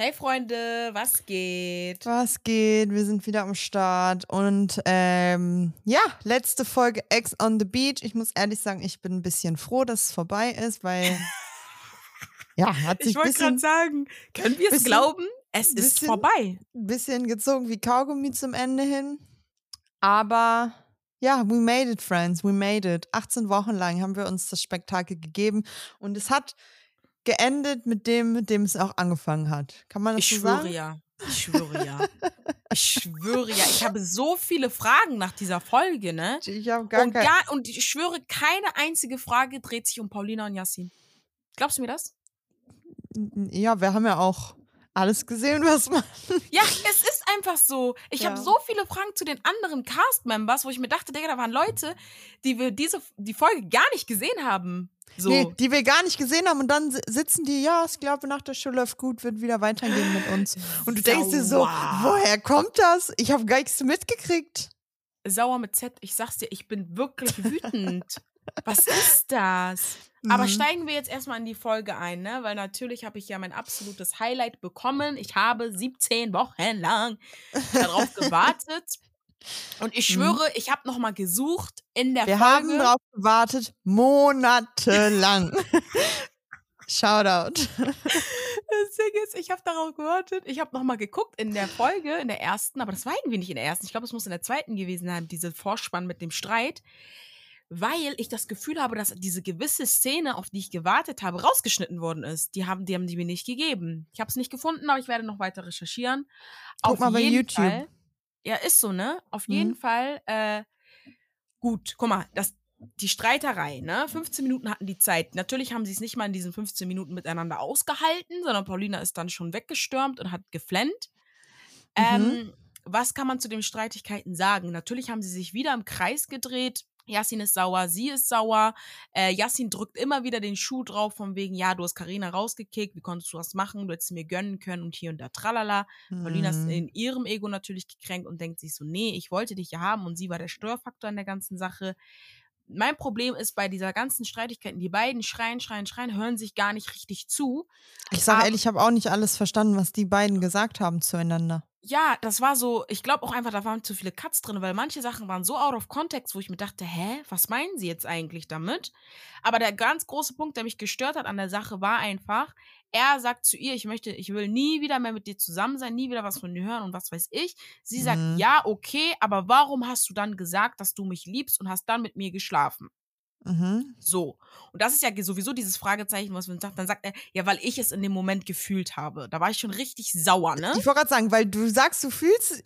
Hey Freunde, was geht? Was geht? Wir sind wieder am Start und ähm, ja, letzte Folge Ex on the Beach. Ich muss ehrlich sagen, ich bin ein bisschen froh, dass es vorbei ist, weil ja, hat sich Ich wollte gerade sagen, können wir es glauben? Es ist bisschen- vorbei. ein bisschen gezogen wie Kaugummi zum Ende hin. Aber ja, we made it, friends. We made it. 18 Wochen lang haben wir uns das Spektakel gegeben und es hat geendet mit dem, mit dem es auch angefangen hat. Kann man das Ich so schwöre sagen? ja. Ich schwöre ja. Ich schwöre ja. Ich habe so viele Fragen nach dieser Folge, ne? Ich habe gar und, kein. gar, und ich schwöre, keine einzige Frage dreht sich um Paulina und Yassin. Glaubst du mir das? Ja, wir haben ja auch alles gesehen, was man. Ja, es ist einfach so. Ich Ja. habe so viele Fragen zu den anderen Cast-Members, wo ich mir dachte, Digga, da waren Leute, die wir diese die Folge gar nicht gesehen haben. So. Nee, die wir gar nicht gesehen haben und dann si- sitzen die, ja, ich glaube, nach der Schule läuft gut, wird wieder weitergehen mit uns. Und du denkst dir so, Sauer. woher kommt das? Ich habe gar nichts mitgekriegt. Sauer mit Z, ich sag's dir, ich bin wirklich wütend. Was ist das? Aber Mhm. steigen wir jetzt erstmal in die Folge ein, ne? Weil natürlich habe ich ja mein absolutes Highlight bekommen. Ich habe 17 Wochen lang darauf gewartet. Und ich Mhm. schwöre, ich habe noch mal gesucht in der Wir Folge. haben drauf gewartet, monatelang. Shoutout. Das Ding ist, ich habe darauf gewartet. Ich habe noch mal geguckt in der Folge, in der ersten, aber das war irgendwie nicht in der ersten. Ich glaube, es muss in der zweiten gewesen sein, diese Vorspann mit dem Streit. Weil ich das Gefühl habe, dass diese gewisse Szene, auf die ich gewartet habe, rausgeschnitten worden ist. Die haben die, haben die mir nicht gegeben. Ich habe es nicht gefunden, aber ich werde noch weiter recherchieren. Guck mal bei YouTube. Fall, ja, ist so, ne? Auf jeden Mhm. Fall, äh, gut, guck mal, das, die Streiterei, ne? 15 Minuten hatten die Zeit. Natürlich haben sie es nicht mal in diesen 15 Minuten miteinander ausgehalten, sondern Paulina ist dann schon weggestürmt und hat geflennt. Mhm. Ähm, was kann man zu den Streitigkeiten sagen? Natürlich haben sie sich wieder im Kreis gedreht. Yassin ist sauer, sie ist sauer. Äh, Yassin drückt immer wieder den Schuh drauf, von wegen, ja, du hast Karina rausgekickt, wie konntest du das machen? Du hättest mir gönnen können und hier und da, tralala. Paulina ist Mhm. in ihrem Ego natürlich gekränkt und denkt sich so, nee, ich wollte dich ja haben und sie war der Störfaktor in der ganzen Sache. Mein Problem ist bei dieser ganzen Streitigkeiten, die beiden schreien, schreien, schreien, hören sich gar nicht richtig zu. Ich sage ehrlich, ich habe auch nicht alles verstanden, was die beiden gesagt haben zueinander. Ja, das war so, ich glaube auch einfach, da waren zu viele Cuts drin, weil manche Sachen waren so out of context, wo ich mir dachte, hä, was meinen sie jetzt eigentlich damit? Aber der ganz große Punkt, der mich gestört hat an der Sache, war einfach, er sagt zu ihr, ich möchte, ich will nie wieder mehr mit dir zusammen sein, nie wieder was von dir hören und was weiß ich. Sie sagt, Mhm. ja, okay, aber warum hast du dann gesagt, dass du mich liebst und hast dann mit mir geschlafen? Mhm. So. Und das ist ja sowieso dieses Fragezeichen, was man sagt. Dann sagt er, ja, weil ich es in dem Moment gefühlt habe. Da war ich schon richtig sauer, ne? Ich wollte gerade sagen, weil du sagst, du fühlst.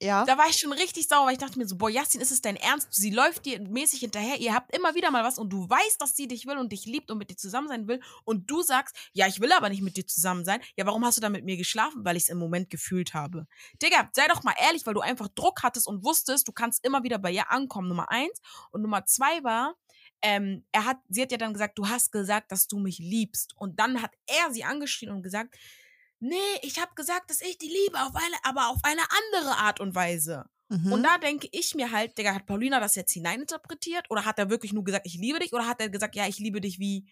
Ja. Da war ich schon richtig sauer, weil ich dachte mir so, boah, Jasmin, ist es dein Ernst? Sie läuft dir mäßig hinterher, ihr habt immer wieder mal was und du weißt, dass sie dich will und dich liebt und mit dir zusammen sein will und du sagst, ja, ich will aber nicht mit dir zusammen sein. Ja, warum hast du dann mit mir geschlafen? Weil ich es im Moment gefühlt habe. Digga, sei doch mal ehrlich, weil du einfach Druck hattest und wusstest, du kannst immer wieder bei ihr ankommen, Nummer eins. Und Nummer zwei war, ähm, er hat, sie hat ja dann gesagt, du hast gesagt, dass du mich liebst. Und dann hat er sie angeschrien und gesagt, nee, ich habe gesagt, dass ich die liebe, auf eine, aber auf eine andere Art und Weise. Mhm. Und da denke ich mir halt, Digga, hat Paulina das jetzt hineininterpretiert? Oder hat er wirklich nur gesagt, ich liebe dich? Oder hat er gesagt, ja, ich liebe dich wie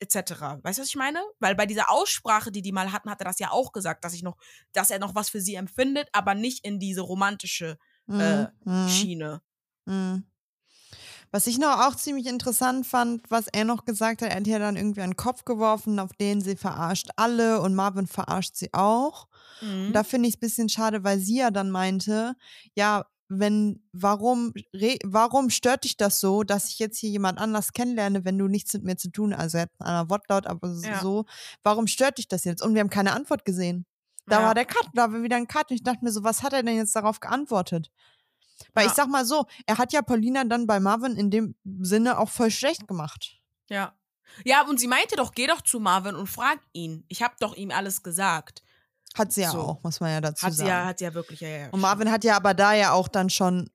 etc. Weißt du, was ich meine? Weil bei dieser Aussprache, die die mal hatten, hat er das ja auch gesagt, dass ich noch, dass er noch was für sie empfindet, aber nicht in diese romantische äh, Mhm. Mhm. Schiene. Mhm. Was ich noch auch ziemlich interessant fand, was er noch gesagt hat, er hat ja dann irgendwie einen Kopf geworfen, auf den sie verarscht alle und Marvin verarscht sie auch. Mhm. Und da finde ich es ein bisschen schade, weil sie ja dann meinte, ja, wenn, warum, warum stört dich das so, dass ich jetzt hier jemand anders kennenlerne, wenn du nichts mit mir zu tun hast? Also er hat einen anderen Wortlaut, aber so, Ja. so, warum stört dich das jetzt? Und wir haben keine Antwort gesehen. Da Ja. war der Cut, da war wieder ein Cut. Und ich dachte mir so, was hat er denn jetzt darauf geantwortet? Weil Ja. ich sag mal so, er hat ja Paulina dann bei Marvin in dem Sinne auch voll schlecht gemacht. Ja. Ja, und sie meinte doch, geh doch zu Marvin und frag ihn. Ich habe doch ihm alles gesagt. Hat sie ja So. auch, muss man ja dazu Hat sie sagen. ja, hat sie ja wirklich, ja, ja. Und Marvin hat ja aber da ja auch dann schon,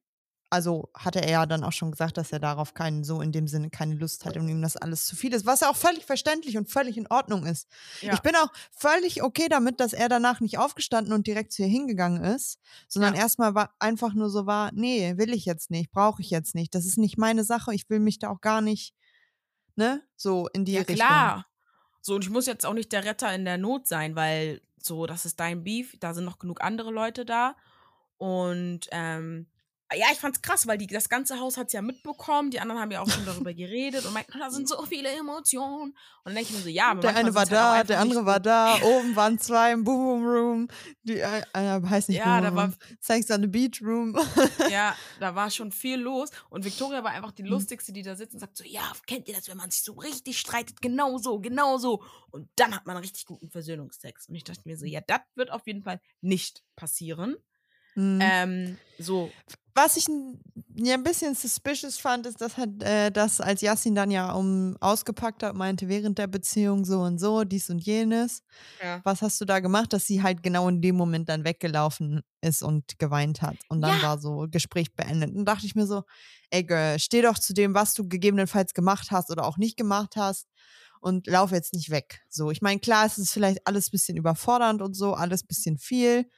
also hatte er ja dann auch schon gesagt, dass er darauf keinen, so in dem Sinne keine Lust hat und ihm das alles zu viel ist, was ja auch völlig verständlich und völlig in Ordnung ist. Ja. Ich bin auch völlig okay damit, dass er danach nicht aufgestanden und direkt zu ihr hingegangen ist, sondern Ja. erstmal war einfach nur so war, nee, will ich jetzt nicht, brauche ich jetzt nicht, das ist nicht meine Sache, ich will mich da auch gar nicht, ne, so in die ja, Richtung. klar. So, und ich muss jetzt auch nicht der Retter in der Not sein, weil so, das ist dein Beef, da sind noch genug andere Leute da. Und ähm, ja, ich fand's krass, weil die, das ganze Haus hat's ja mitbekommen. Die anderen haben ja auch schon darüber geredet und meinten, da sind so viele Emotionen. Und dann denke ich mir so, ja, aber Der eine war halt da, einfach der andere war da, oben waren zwei im Boom Boom Room. Die äh, äh, heißt nicht Ja, Boom da war- Room. Sex on the Beach Room. Ja, da war schon viel los. Und Victoria war einfach die Mhm. lustigste, die da sitzt und sagt so, ja, kennt ihr das, wenn man sich so richtig streitet? Genau so, genau so. Und dann hat man einen richtig guten Versöhnungstext. Und ich dachte mir so, ja, das wird auf jeden Fall nicht passieren. Mhm. Ähm, so, Was ich ja ein bisschen suspicious fand, ist, dass, halt, äh, dass als Yassin dann ja um ausgepackt hat, meinte während der Beziehung so und so, dies und jenes. ja. Was hast du da gemacht, dass sie halt genau in dem Moment dann weggelaufen ist und geweint hat? Und dann Ja. war so Gespräch beendet. Und dachte ich mir so, ey Girl, steh doch zu dem, was du gegebenenfalls gemacht hast oder auch nicht gemacht hast und lauf jetzt nicht weg. So, ich meine, klar, es ist vielleicht alles ein bisschen überfordernd und so, alles ein bisschen viel.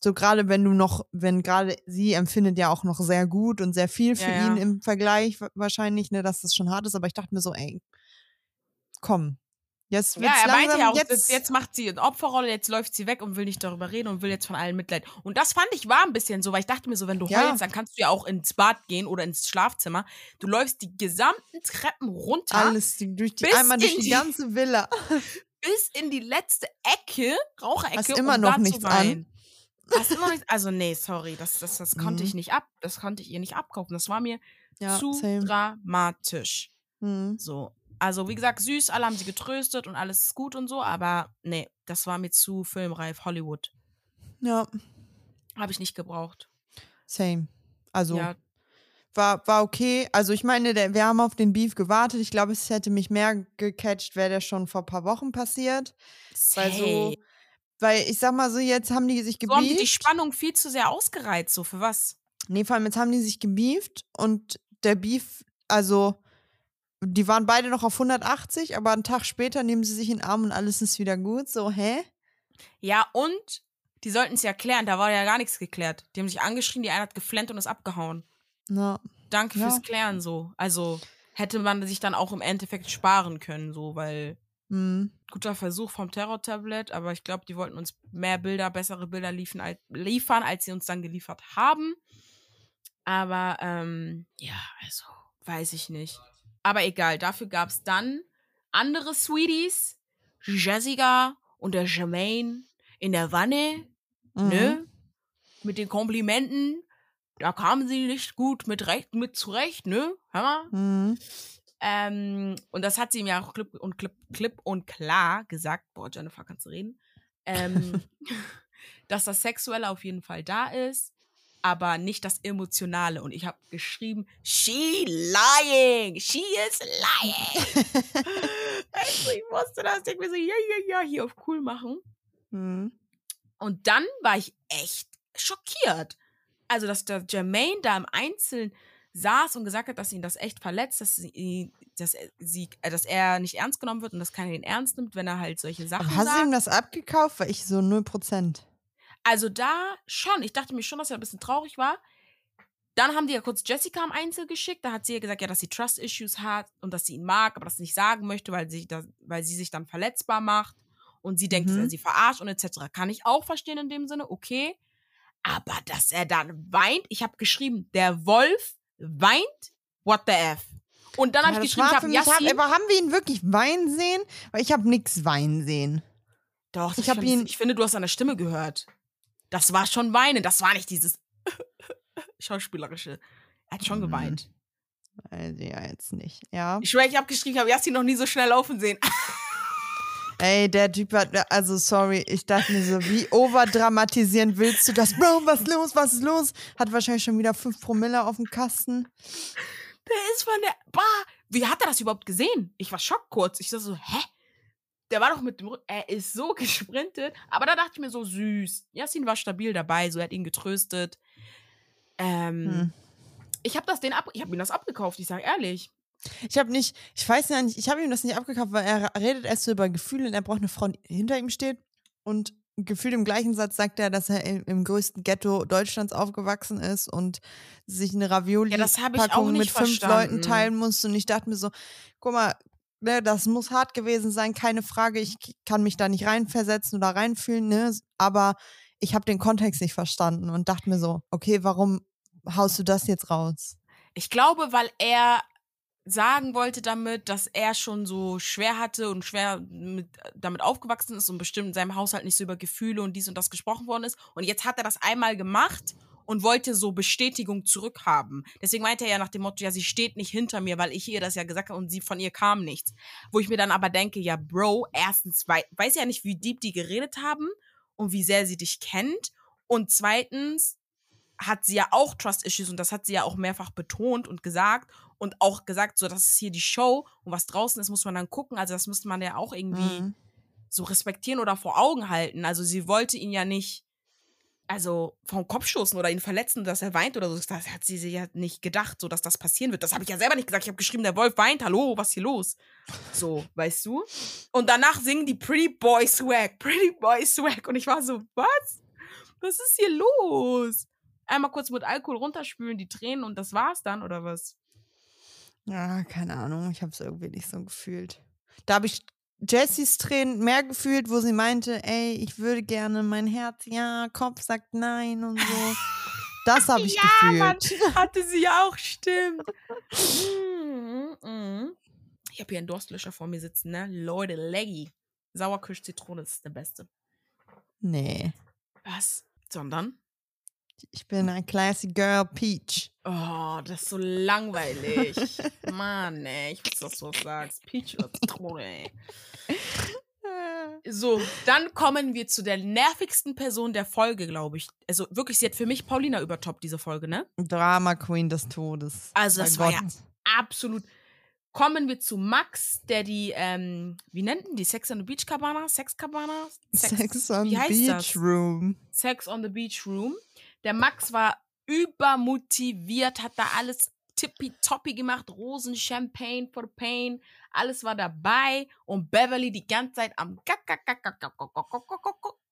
So gerade wenn du noch, wenn gerade sie empfindet ja auch noch sehr gut und sehr viel für Ja, ihn ja. im Vergleich wa- wahrscheinlich, ne, dass das schon hart ist, aber ich dachte mir so, ey, komm. Jetzt Ja, er meinte ja auch, jetzt, jetzt, macht sie eine Opferrolle, jetzt läuft sie weg und will nicht darüber reden und will jetzt von allen Mitleid. Und das fand ich war ein bisschen so, weil ich dachte mir so, wenn du Ja. heulst, dann kannst du ja auch ins Bad gehen oder ins Schlafzimmer. Du läufst die gesamten Treppen runter alles durch die, einmal durch die die- ganze Villa. bis in die letzte Ecke, Raucherecke, Hast immer noch nichts an? Hast immer noch nichts, also nee, sorry, das, das, das konnte Mhm. ich nicht ab, das konnte ich ihr nicht abkaufen. Das war mir Ja, zu same. dramatisch. Hm. So. Also, wie gesagt, süß, alle haben sie getröstet und alles ist gut und so, aber nee, das war mir zu filmreif, Hollywood. Ja, Habe ich nicht gebraucht. same. Also Ja, war, war okay. Also ich meine, der, wir haben auf den Beef gewartet. Ich glaube, es hätte mich mehr gecatcht, wäre der schon vor ein paar Wochen passiert. Weil so. Weil ich sag mal so, jetzt haben die sich so haben die die gebieft. Spannung viel zu sehr ausgereizt, so für was? nee, vor allem jetzt haben die sich gebieft und der Beef, also die waren beide noch auf 180, aber einen Tag später nehmen sie sich in den Arm und alles ist wieder gut. So, hä? Ja, und die sollten es ja klären, da war ja gar nichts geklärt. Die haben sich angeschrien, die eine hat geflennt und ist abgehauen. Na, Danke Ja. fürs Klären so. Also hätte man sich dann auch im Endeffekt sparen können, so, weil hm. guter Versuch vom Terror-Tablet, aber ich glaube, die wollten uns mehr Bilder, bessere Bilder liefern, als, liefern, als sie uns dann geliefert haben. Aber ähm, ja, also weiß ich nicht. Aber egal, dafür gab es dann andere Sweeties, Jessica und der Jermaine in der Wanne, Mhm. ne? Mit den Komplimenten. Da kamen sie nicht gut mit, recht, mit zurecht, ne? Hammer. Mhm. Ähm, und das hat sie mir auch klipp und, klipp, klipp und klar gesagt. Boah, Jennifer, kannst du reden? Ähm, dass das Sexuelle auf jeden Fall da ist, aber nicht das Emotionale. Und ich habe geschrieben, she lying, she is lying. also, ich wusste das. Mir so, ja, ja, ja, hier auf cool machen. Mhm. Und dann war ich echt schockiert. Also, dass der Jermaine da im Einzelnen saß und gesagt hat, dass ihn das echt verletzt, dass, sie, dass, er, sie, äh, dass er nicht ernst genommen wird und dass keiner ihn ernst nimmt, wenn er halt solche Sachen Aber hast du ihm sagt. das abgekauft? Weil ich so 0%. Also da schon. Ich dachte mir schon, dass er ein bisschen traurig war. Dann haben die ja kurz Jessica im Einzel geschickt. Da hat sie ja gesagt, ja, dass sie Trust-Issues hat und dass sie ihn mag, aber das nicht sagen möchte, weil sie, da, weil sie sich dann verletzbar macht und sie denkt, dass Mhm. er sie verarscht und etc. Kann ich auch verstehen in dem Sinne, okay. Aber dass er dann weint, ich habe geschrieben, der Wolf weint, what the F. Und dann Ja, habe ich geschrieben, ich habe mich, hab, Yassin. aber haben wir ihn wirklich weinen sehen? Weil ich habe nichts weinen sehen. Doch, ich hab ihn- ich finde, du hast an der Stimme gehört. Das war schon weinen, das war nicht dieses schauspielerische. Er hat schon Mhm. geweint. Also ja, jetzt nicht. Ja. Ich schwöre, ich habe geschrieben, ich habe Yassin noch nie so schnell laufen sehen. Ey, der Typ hat, also sorry, ich dachte mir so, wie overdramatisierend willst du das? Bro, was ist los, was ist los? Hat wahrscheinlich schon wieder 5 Promille auf dem Kasten. Der ist von der Bar. Wie hat er das überhaupt gesehen? Ich war schock kurz. Ich dachte so, hä? Der war doch mit dem Rücken. Er ist so gesprintet. Aber da dachte ich mir so, süß. Yassin war stabil dabei, so er hat ihn getröstet. Ähm, Hm. Ich habe das den ab, ich habe ihm das abgekauft, ich sage ehrlich. Ich habe nicht, ich weiß ja nicht, ich habe ihm das nicht abgekauft, weil er redet erst so über Gefühle und er braucht eine Frau, die hinter ihm steht. Und gefühlt im gleichen Satz sagt er, dass er im, im größten Ghetto Deutschlands aufgewachsen ist und sich eine Ja, Ravioli-Packung nicht mit fünf verstanden. Leuten teilen muss. Und ich dachte mir so, guck mal, ne, das muss hart gewesen sein, keine Frage. Ich kann mich da nicht reinversetzen oder reinfühlen, ne? Aber ich habe den Kontext nicht verstanden und dachte mir so, okay, warum haust du das jetzt raus? Ich glaube, weil er sagen wollte damit, dass er schon so schwer hatte und schwer mit, damit aufgewachsen ist und bestimmt in seinem Haushalt nicht so über Gefühle und dies und das gesprochen worden ist. Und jetzt hat er das einmal gemacht und wollte so Bestätigung zurückhaben. Deswegen meinte er ja nach dem Motto, ja, sie steht nicht hinter mir, weil ich ihr das ja gesagt habe und sie von ihr kam nichts. Wo ich mir dann aber denke, ja, Bro, erstens wei weiß ja nicht, wie deep die geredet haben und wie sehr sie dich kennt. Und zweitens hat sie ja auch Trust Issues und das hat sie ja auch mehrfach betont und gesagt und auch gesagt, so, das ist hier die Show und was draußen ist, muss man dann gucken. Also das müsste man ja auch irgendwie mhm. so respektieren oder vor Augen halten. Also sie wollte ihn ja nicht, also vom Kopf stoßen oder ihn verletzen, dass er weint oder so. Das hat sie sich ja nicht gedacht, so dass das passieren wird. Das habe ich ja selber nicht gesagt. Ich habe geschrieben, der Wolf weint. Hallo, was ist hier los? So, weißt du? Und danach singen die Pretty Boy Swag, Pretty Boy Swag. Und ich war so, was? Was ist hier los? Einmal kurz mit Alkohol runterspülen, die Tränen und das war's dann, oder was? Ja, keine Ahnung. Ich habe es irgendwie nicht so gefühlt. Da habe ich Jessys Tränen mehr gefühlt, wo sie meinte, ey, ich würde gerne mein Herz, ja, Kopf sagt nein und so. Das habe ich ja, gefühlt. Mann, hatte sie auch, stimmt. Mm, mm. Ich habe hier einen Durstlöscher vor mir sitzen, ne? Leute, Leggy. Sauerkirsch-Zitrone ist der beste. Nee. Was? Sondern? Ich bin ein classy girl, Peach. Oh, das ist so langweilig. Mann, ey, ich weiß, dass du das sagst. Peach oder Zitrone, ey. So, dann kommen wir zu der nervigsten Person der Folge, glaube ich. Also wirklich, sie hat für mich Paulina übertoppt, diese Folge, ne? Drama Queen des Todes. Also, das war ja absolut. Kommen wir zu Max, der die, ähm, wie nennt die Sex on the Beach Cabana? Sex Cabana? Sex, Sex on the Beach das? Room. Sex on the Beach Room. Der Max war übermotiviert, hat da alles tippitoppi gemacht, Rosen, Champagne for Pain, alles war dabei und Beverly die ganze Zeit am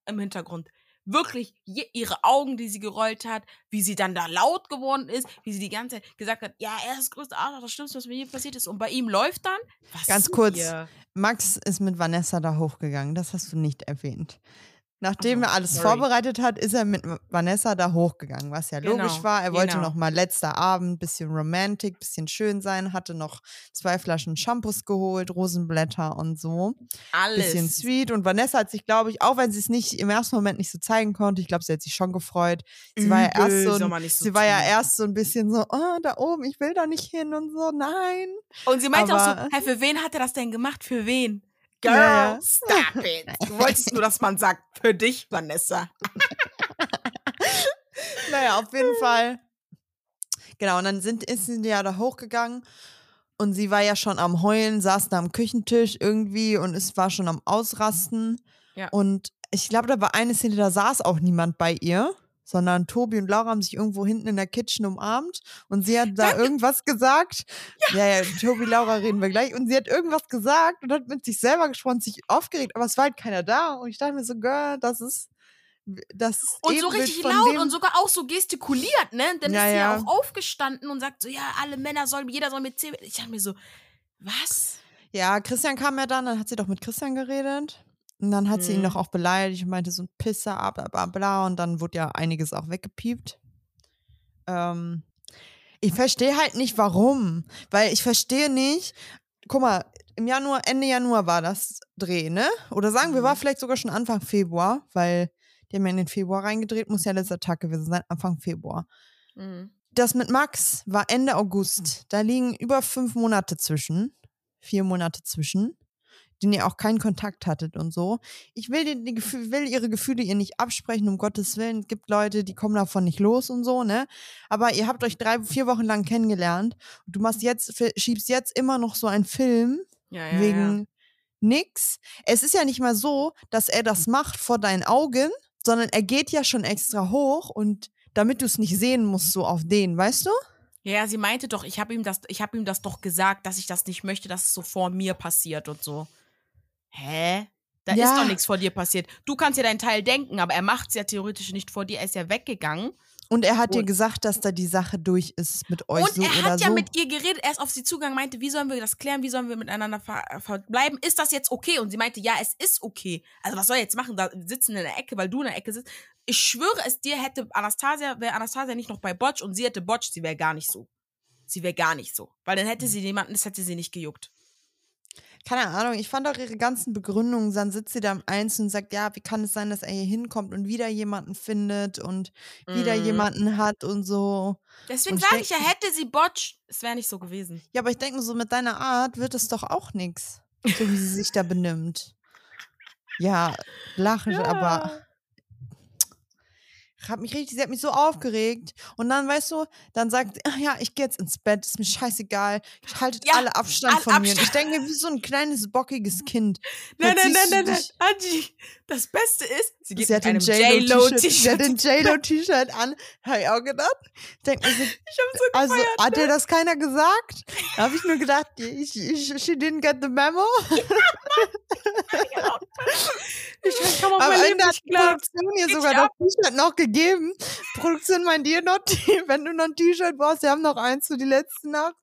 im Hintergrund. Wirklich ihre Augen, die sie gerollt hat, wie sie dann da laut geworden ist, wie sie die ganze Zeit gesagt hat, ja, er ist das größte Arschloch, das Schlimmste, was mir hier passiert ist. Und bei ihm läuft dann. Was Ganz kurz, hier? Max ist mit Vanessa da hochgegangen, das hast du nicht erwähnt. Nachdem er alles sorry. vorbereitet hat, ist er mit Vanessa da hochgegangen, was ja genau, logisch war. Er wollte genau. noch mal letzter Abend bisschen romantic, bisschen schön sein, hatte noch zwei Flaschen Shampoos geholt, Rosenblätter und so. Alles. Bisschen sweet. Und Vanessa hat sich, glaube ich, auch wenn sie es nicht im ersten Moment nicht so zeigen konnte, ich glaube, sie hat sich schon gefreut. Sie Übel, war ja erst so, ein, so sie war ja erst so ein bisschen so, oh, da oben, ich will da nicht hin und so, nein. Und sie meinte Aber, auch so, hey, für wen hat er das denn gemacht? Für wen? Girl, ja. stop it. Du wolltest nur, dass man sagt, für dich, Vanessa. naja, auf jeden Fall. Genau, und dann sind, ist sie ja da hochgegangen und sie war ja schon am Heulen, saß da am Küchentisch irgendwie und es war schon am Ausrasten. Ja. Und ich glaube, da war eine Szene, da saß auch niemand bei ihr sondern Tobi und Laura haben sich irgendwo hinten in der Kitchen umarmt und sie hat da irgendwas gesagt. Ja. ja, ja, Tobi, Laura reden wir gleich. Und sie hat irgendwas gesagt und hat mit sich selber gesprochen, sich aufgeregt, aber es war halt keiner da. Und ich dachte mir so, Girl, das ist. Das und so richtig laut und sogar auch so gestikuliert, ne? Dann ja, ist sie ja auch aufgestanden und sagt so, ja, alle Männer sollen, jeder soll mit zehn. Ich dachte mir so, was? Ja, Christian kam ja dann, dann hat sie doch mit Christian geredet. Und dann hat mhm. sie ihn mhm. doch auch beleidigt und meinte so ein Pisser, bla bla bla. Und dann wurde ja einiges auch weggepiept. Ähm, ich verstehe halt nicht, warum. Weil ich verstehe nicht, guck mal, im Januar, Ende Januar war das Dreh, ne? Oder sagen wir, war mhm. vielleicht sogar schon Anfang Februar, weil die haben ja in den Februar reingedreht, muss ja letzter Tag gewesen sein, Anfang Februar. Mhm. Das mit Max war Ende August. Da liegen über fünf Monate zwischen. Vier Monate zwischen den ihr auch keinen Kontakt hattet und so. Ich will, die, die will ihre Gefühle ihr nicht absprechen, um Gottes Willen. Es gibt Leute, die kommen davon nicht los und so, ne? Aber ihr habt euch drei, vier Wochen lang kennengelernt. Und du machst jetzt, schiebst jetzt immer noch so einen Film ja, ja, wegen ja. nix. Es ist ja nicht mal so, dass er das macht vor deinen Augen, sondern er geht ja schon extra hoch und damit du es nicht sehen musst, so auf den, weißt du? Ja, sie meinte doch, ich habe ihm das, ich habe ihm das doch gesagt, dass ich das nicht möchte, dass es so vor mir passiert und so hä? Da ja. ist doch nichts vor dir passiert. Du kannst ja deinen Teil denken, aber er macht es ja theoretisch nicht vor dir. Er ist ja weggegangen Und er hat dir Und- gesagt, dass da die Sache durch ist mit euch Und so er oder hat so. ja mit ihr geredet, er ist auf sie zugegangen, meinte, wie sollen wir das klären, wie sollen wir miteinander ver verbleiben? Ist das jetzt okay? Und sie meinte, ja, es ist okay. Also was soll er jetzt machen? Da sitzen in der Ecke, weil du in der Ecke sitzt. Ich schwöre es dir, hätte Anastasia, wäre Anastasia nicht noch bei Botch und sie hätte Botch, sie wäre gar nicht so. Sie wäre gar nicht so. Weil dann hätte sie jemanden, das hätte sie nicht gejuckt. Keine Ahnung, ich fand auch ihre ganzen Begründungen, dann sitzt sie da im Einzel und sagt, ja, wie kann es sein, dass er hier hinkommt und wieder jemanden findet und wieder Mhm. jemanden hat und so. Deswegen sage ich ja, hätte sie Botch, es wäre nicht so gewesen. Ja, aber ich denke mir so, mit deiner Art wird es doch auch nix, so wie sie sich da benimmt. Ja, lache, aber hat mich richtig, sie hat mich so aufgeregt. Und dann, weißt du, dann sagt, ach ja, ich gehe jetzt ins Bett, ist mir scheißegal. Haltet Ja, alle Abstand alle von mir. Und ich Abstand. denke mir, wie so ein kleines, bockiges Kind. Nein, nein, nein, nein, nein. Angie, das Beste ist, sie geht Sie hat mit den einem J-Lo-T-Shirt sie hat den J-Lo-T-Shirt an. Habe ich auch gedacht. Denk mir so, Ich hab so also gefeiert, hat dir das keiner gesagt? Da habe ich nur gedacht, ich, ich, she didn't get the memo. Ich kann auf Am mein Leben nicht klar. Produktion ihr Geht sogar ja das T-Shirt noch gegeben. Produktion meint ihr noch, wenn du noch ein T-Shirt brauchst, wir haben noch eins für die letzte Nacht.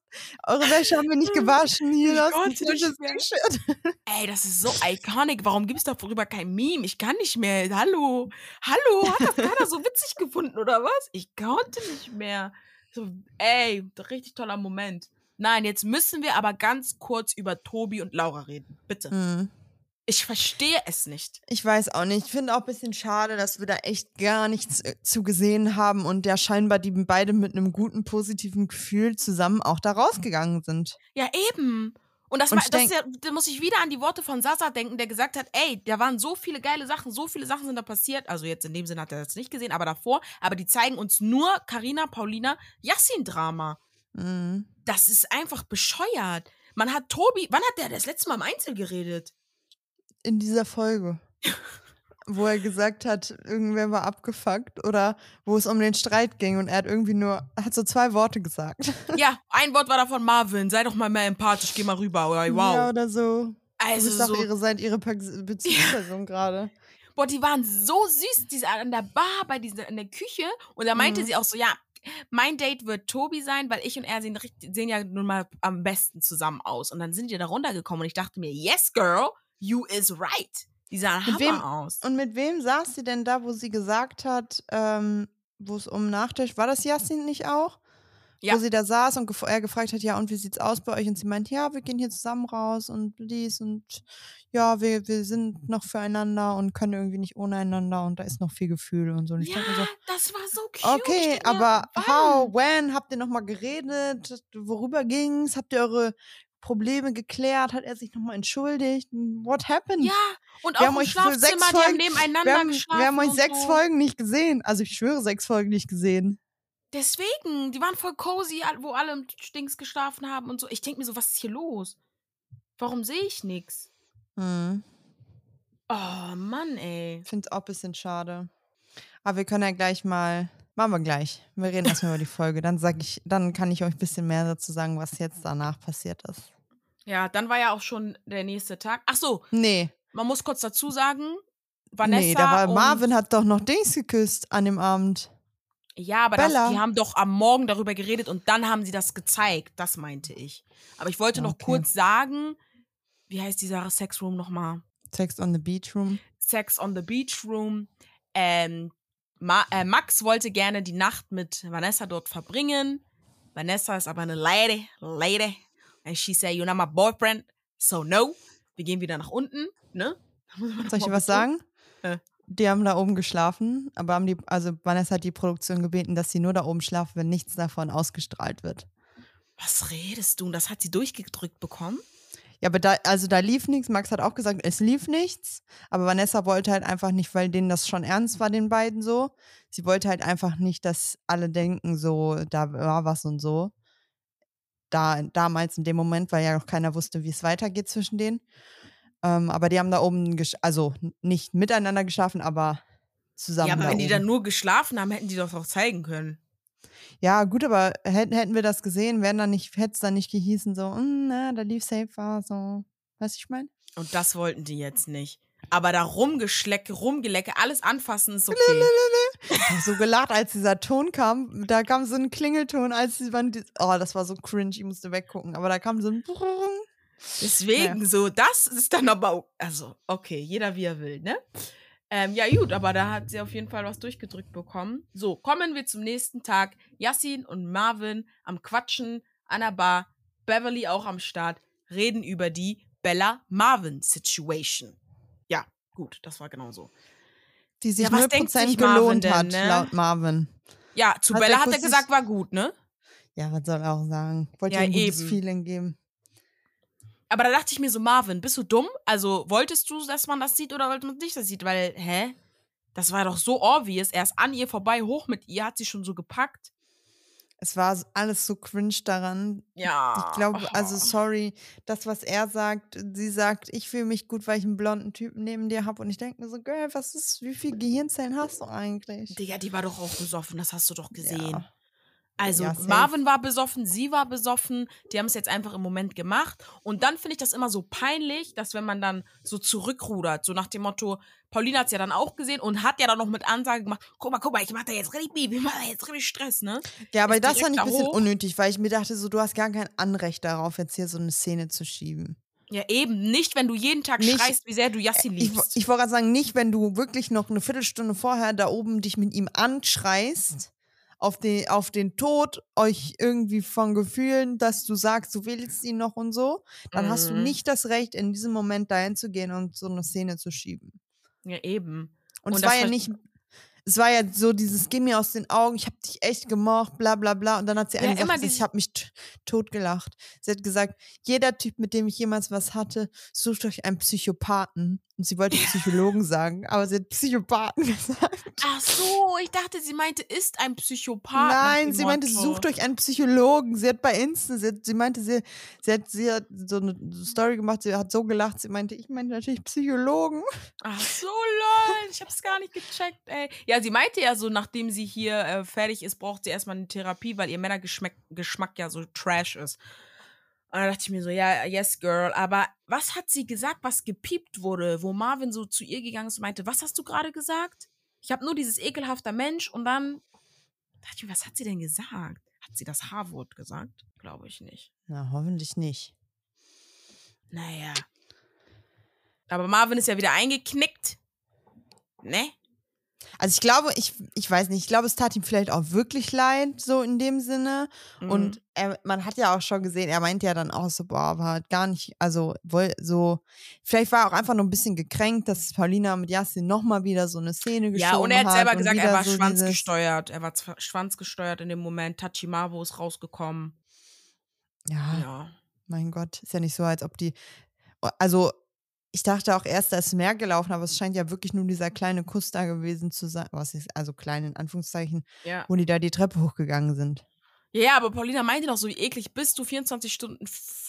Eure Wäsche haben wir nicht gewaschen. Hier, das ein frisches. T-Shirt. Ey, das ist so iconic. Warum gibt's darüber kein Meme? Ich kann nicht mehr. Hallo. Hallo. Hat das keiner so witzig gefunden oder was? Ich konnte nicht mehr. So, ey, richtig toller Moment. Nein, jetzt müssen wir aber ganz kurz über Tobi und Laura reden. Bitte. Hm. Ich verstehe es nicht. Ich weiß auch nicht. Ich finde auch ein bisschen schade, dass wir da echt gar nichts äh, zu gesehen haben und ja scheinbar die beide mit einem guten, positiven Gefühl zusammen auch da rausgegangen sind. Ja, eben. Und das, Und das ist denk- ja, da muss ich wieder an die Worte von Sasa denken, der gesagt hat, ey, da waren so viele geile Sachen, so viele Sachen sind da passiert. Also jetzt in dem Sinne hat er das nicht gesehen, aber davor. Aber die zeigen uns nur Karina, Paulina, Yassin-Drama. Mhm. Das ist einfach bescheuert. Man hat Tobi, wann hat der das letzte Mal im Einzel geredet? In dieser Folge. wo er gesagt hat, irgendwer war abgefuckt oder wo es um den Streit ging und er hat irgendwie nur, hat so zwei Worte gesagt. Ja, ein Wort war davon Marvin, sei doch mal mehr empathisch, geh mal rüber. Oder, wow. Ja, oder so. also das ist doch so, ihre, seid ihre Pe- Bezugsperson gerade. boah, die waren so süß, die an der Bar, bei dieser, in der Küche. Und da meinte Mhm. sie auch so, ja, mein Date wird Tobi sein, weil ich und er sehen, sehen ja nun mal am besten zusammen aus. Und dann sind die da runtergekommen und ich dachte mir, yes, girl, you is right. Die sahen Mit Hammer wem- aus. Und mit wem saß sie denn da, wo sie gesagt hat, ähm, wo es um Nachtisch, war das Yassin nicht auch? Ja. Wo sie da saß und gef er gefragt hat, ja, und wie sieht's aus bei euch? Und sie meint, ja, wir gehen hier zusammen raus und dies und ja, wir, wir sind noch füreinander und können irgendwie nicht ohne einander und da ist noch viel Gefühl und so. Und ich Ja, mir so, das war so cute. Okay, mir, aber wann? how, when, habt ihr nochmal geredet? Worüber ging's? Habt ihr eure Probleme geklärt? Hat er sich nochmal entschuldigt? What happened? Ja, und Wir auch haben euch sechs Schlafzimmer, die haben Folgen- nebeneinander wir haben, geschlafen. wir haben euch sechs so. Folgen nicht gesehen. Also ich schwöre, sechs Folgen nicht gesehen. Deswegen, die waren voll cozy, wo alle im Stinks geschlafen haben und so. Ich denke mir so, was ist hier los? Warum sehe ich nichts? Hm. Oh, Mann, ey. Finde es auch ein bisschen schade. Aber wir können ja gleich mal. Machen wir gleich. Wir reden erstmal über die Folge. Dann sag ich, dann kann ich euch ein bisschen mehr dazu sagen, was jetzt danach passiert ist. Ja, dann war ja auch schon der nächste Tag. Ach so, Nee. man muss kurz dazu sagen, Vanessa nee, da war und, Marvin hat doch noch Dings geküsst an dem Abend. Ja, aber das, die haben doch am Morgen darüber geredet und dann haben sie das gezeigt. Das meinte ich. Aber ich wollte noch Okay. kurz sagen, wie heißt dieser Sexroom nochmal? Text on the Beach Room. Sex on the Beach Room. Ähm, Ma äh, Max wollte gerne die Nacht mit Vanessa dort verbringen. Vanessa ist aber eine Lady, Lady. And she said, you're not my boyfriend, so no. Wir gehen wieder nach unten, ne? Soll ich dir was sagen? Äh. Die haben da oben geschlafen, aber haben die, also Vanessa hat die Produktion gebeten, dass sie nur da oben schlafen, wenn nichts davon ausgestrahlt wird. Was redest du? Und das hat sie durchgedrückt bekommen? Ja, aber da, also da lief nichts. Max hat auch gesagt, es lief nichts. Aber Vanessa wollte halt einfach nicht, weil denen das schon ernst war, den beiden so. Sie wollte halt einfach nicht, dass alle denken, so, da war was und so. Da, damals in dem Moment, weil ja noch keiner wusste, wie es weitergeht zwischen denen. Ähm, aber die haben da oben, also nicht miteinander geschlafen, aber zusammen. ja, aber wenn die oben. dann nur geschlafen haben, hätten die doch auch zeigen können. Ja, gut, aber hätten, hätten wir das gesehen, wären dann nicht, hätte es dann nicht gehießen, so, "Mm, na, da lief safe war, so. Du, ich meine? Und das wollten die jetzt nicht. Aber da rumgeschlecke, rumgelecke, alles anfassen ist okay. Ich habe so gelacht, als dieser Ton kam. Da kam so ein Klingelton, als man. die- Oh, das war so cringe, ich musste weggucken. Aber da kam so ein. Deswegen so, das ist dann aber, also, okay, jeder wie er will, ne? Ähm, ja, gut, aber da hat sie auf jeden Fall was durchgedrückt bekommen. So, kommen wir zum nächsten Tag. Yassin und Marvin am Quatschen an der Bar, Beverly auch am Start, reden über die Bella-Marvin-Situation. Ja, gut, das war genau so. Die sich Ja, was denkt 0% sich Marvin gelohnt denn, hat, ne? laut Marvin. Ja, zu Hat Bella hat er gesagt, war gut, ne? Ja, was soll er auch sagen? Wollte Ja, ihr ein gutes eben. Feeling geben. Aber da dachte ich mir so, Marvin, bist du dumm? Also, wolltest du, dass man das sieht oder wollte man nicht das sieht? Weil, hä? Das war doch so obvious. Er ist an ihr vorbei, hoch mit ihr, hat sie schon so gepackt. Es war alles so cringe daran. Ja. Ich glaube, also oh. sorry, das, was er sagt, sie sagt, ich fühle mich gut, weil ich einen blonden Typen neben dir habe. Und ich denke mir so, Girl, was ist, wie viel Gehirnzellen hast du eigentlich? Digga, die war doch auch besoffen, das hast du doch gesehen. Ja. Also, Ja. Marvin war besoffen, sie war besoffen. Die haben es jetzt einfach im Moment gemacht. Und dann finde ich das immer so peinlich, dass wenn man dann so zurückrudert, so nach dem Motto, Paulina hat es ja dann auch gesehen und hat ja dann noch mit Ansage gemacht, guck mal, guck mal, ich mach da jetzt richtig Beef, ich mach da jetzt richtig Stress, ne? Ja, aber ist das fand ich ein bisschen hoch. unnötig, weil ich mir dachte, so, du hast gar kein Anrecht darauf, jetzt hier so eine Szene zu schieben. Ja, eben. Nicht, wenn du jeden Tag Nicht- schreist, wie sehr du Yassin Ich, wo- liebst. ich wollte gerade sagen, nicht, wenn du wirklich noch eine Viertelstunde vorher da oben dich mit ihm anschreist, auf den, auf den Tod, euch irgendwie von Gefühlen, dass du sagst, du willst ihn noch und so, dann hast du Mhm. nicht das Recht, in diesem Moment dahin zu gehen und so eine Szene zu schieben. ja, eben. Und, Und es war ja nicht, es war ja so dieses, geh mir aus den Augen, ich hab dich echt gemocht, bla bla bla. Und dann hat sie Ja, eine gesagt, ich habe mich totgelacht. Sie hat gesagt, jeder Typ, mit dem ich jemals was hatte, sucht euch einen Psychopathen. Und sie wollte Psychologen sagen, aber sie hat Psychopathen gesagt. Ach so, ich dachte, sie meinte, ist ein Psychopath. Nein, sie meinte, sucht euch einen Psychologen. Sie hat bei Insta, sie, hat, sie meinte, sie, sie, hat, sie hat so eine Story gemacht, sie hat so gelacht, sie meinte, ich meinte natürlich Psychologen. Ach so, lol. Ich hab's gar nicht gecheckt, ey. Ja, sie meinte ja so, nachdem sie hier äh, fertig ist, braucht sie erstmal eine Therapie, weil ihr Männergeschmack Geschmack ja so trash ist. Und dann dachte ich mir so, ja, yes, girl. Aber was hat sie gesagt, was gepiept wurde, wo Marvin so zu ihr gegangen ist und meinte, was hast du gerade gesagt? Ich habe nur dieses ekelhafter Mensch und dann dachte ich mir, was hat sie denn gesagt? Hat sie das H-Wort gesagt? Glaube ich nicht. Na, hoffentlich nicht. Naja. Aber Marvin ist ja wieder eingeknickt. Ne? Also ich glaube, ich, ich weiß nicht, ich glaube, es tat ihm vielleicht auch wirklich leid, so in dem Sinne. Mhm. Und er, man hat ja auch schon gesehen, er meinte ja dann auch so, boah, aber hat gar nicht, also wohl so, vielleicht war er auch einfach nur ein bisschen gekränkt, dass Paulina mit Yasin nochmal wieder so eine Szene geschoben Ja, und er hat selber gesagt, er war so schwanzgesteuert. Er war schwanzgesteuert in dem Moment. Tachimabo ist rausgekommen. Ja, Ja. mein Gott, ist ja nicht so, als ob die, also ich dachte auch erst, da ist mehr gelaufen, aber es scheint ja wirklich nur dieser kleine Kuss da gewesen zu sein, was ist, also klein in Anführungszeichen, Ja. wo die da die Treppe hochgegangen sind. ja, aber Paulina meinte doch so, wie eklig bist du 24 Stunden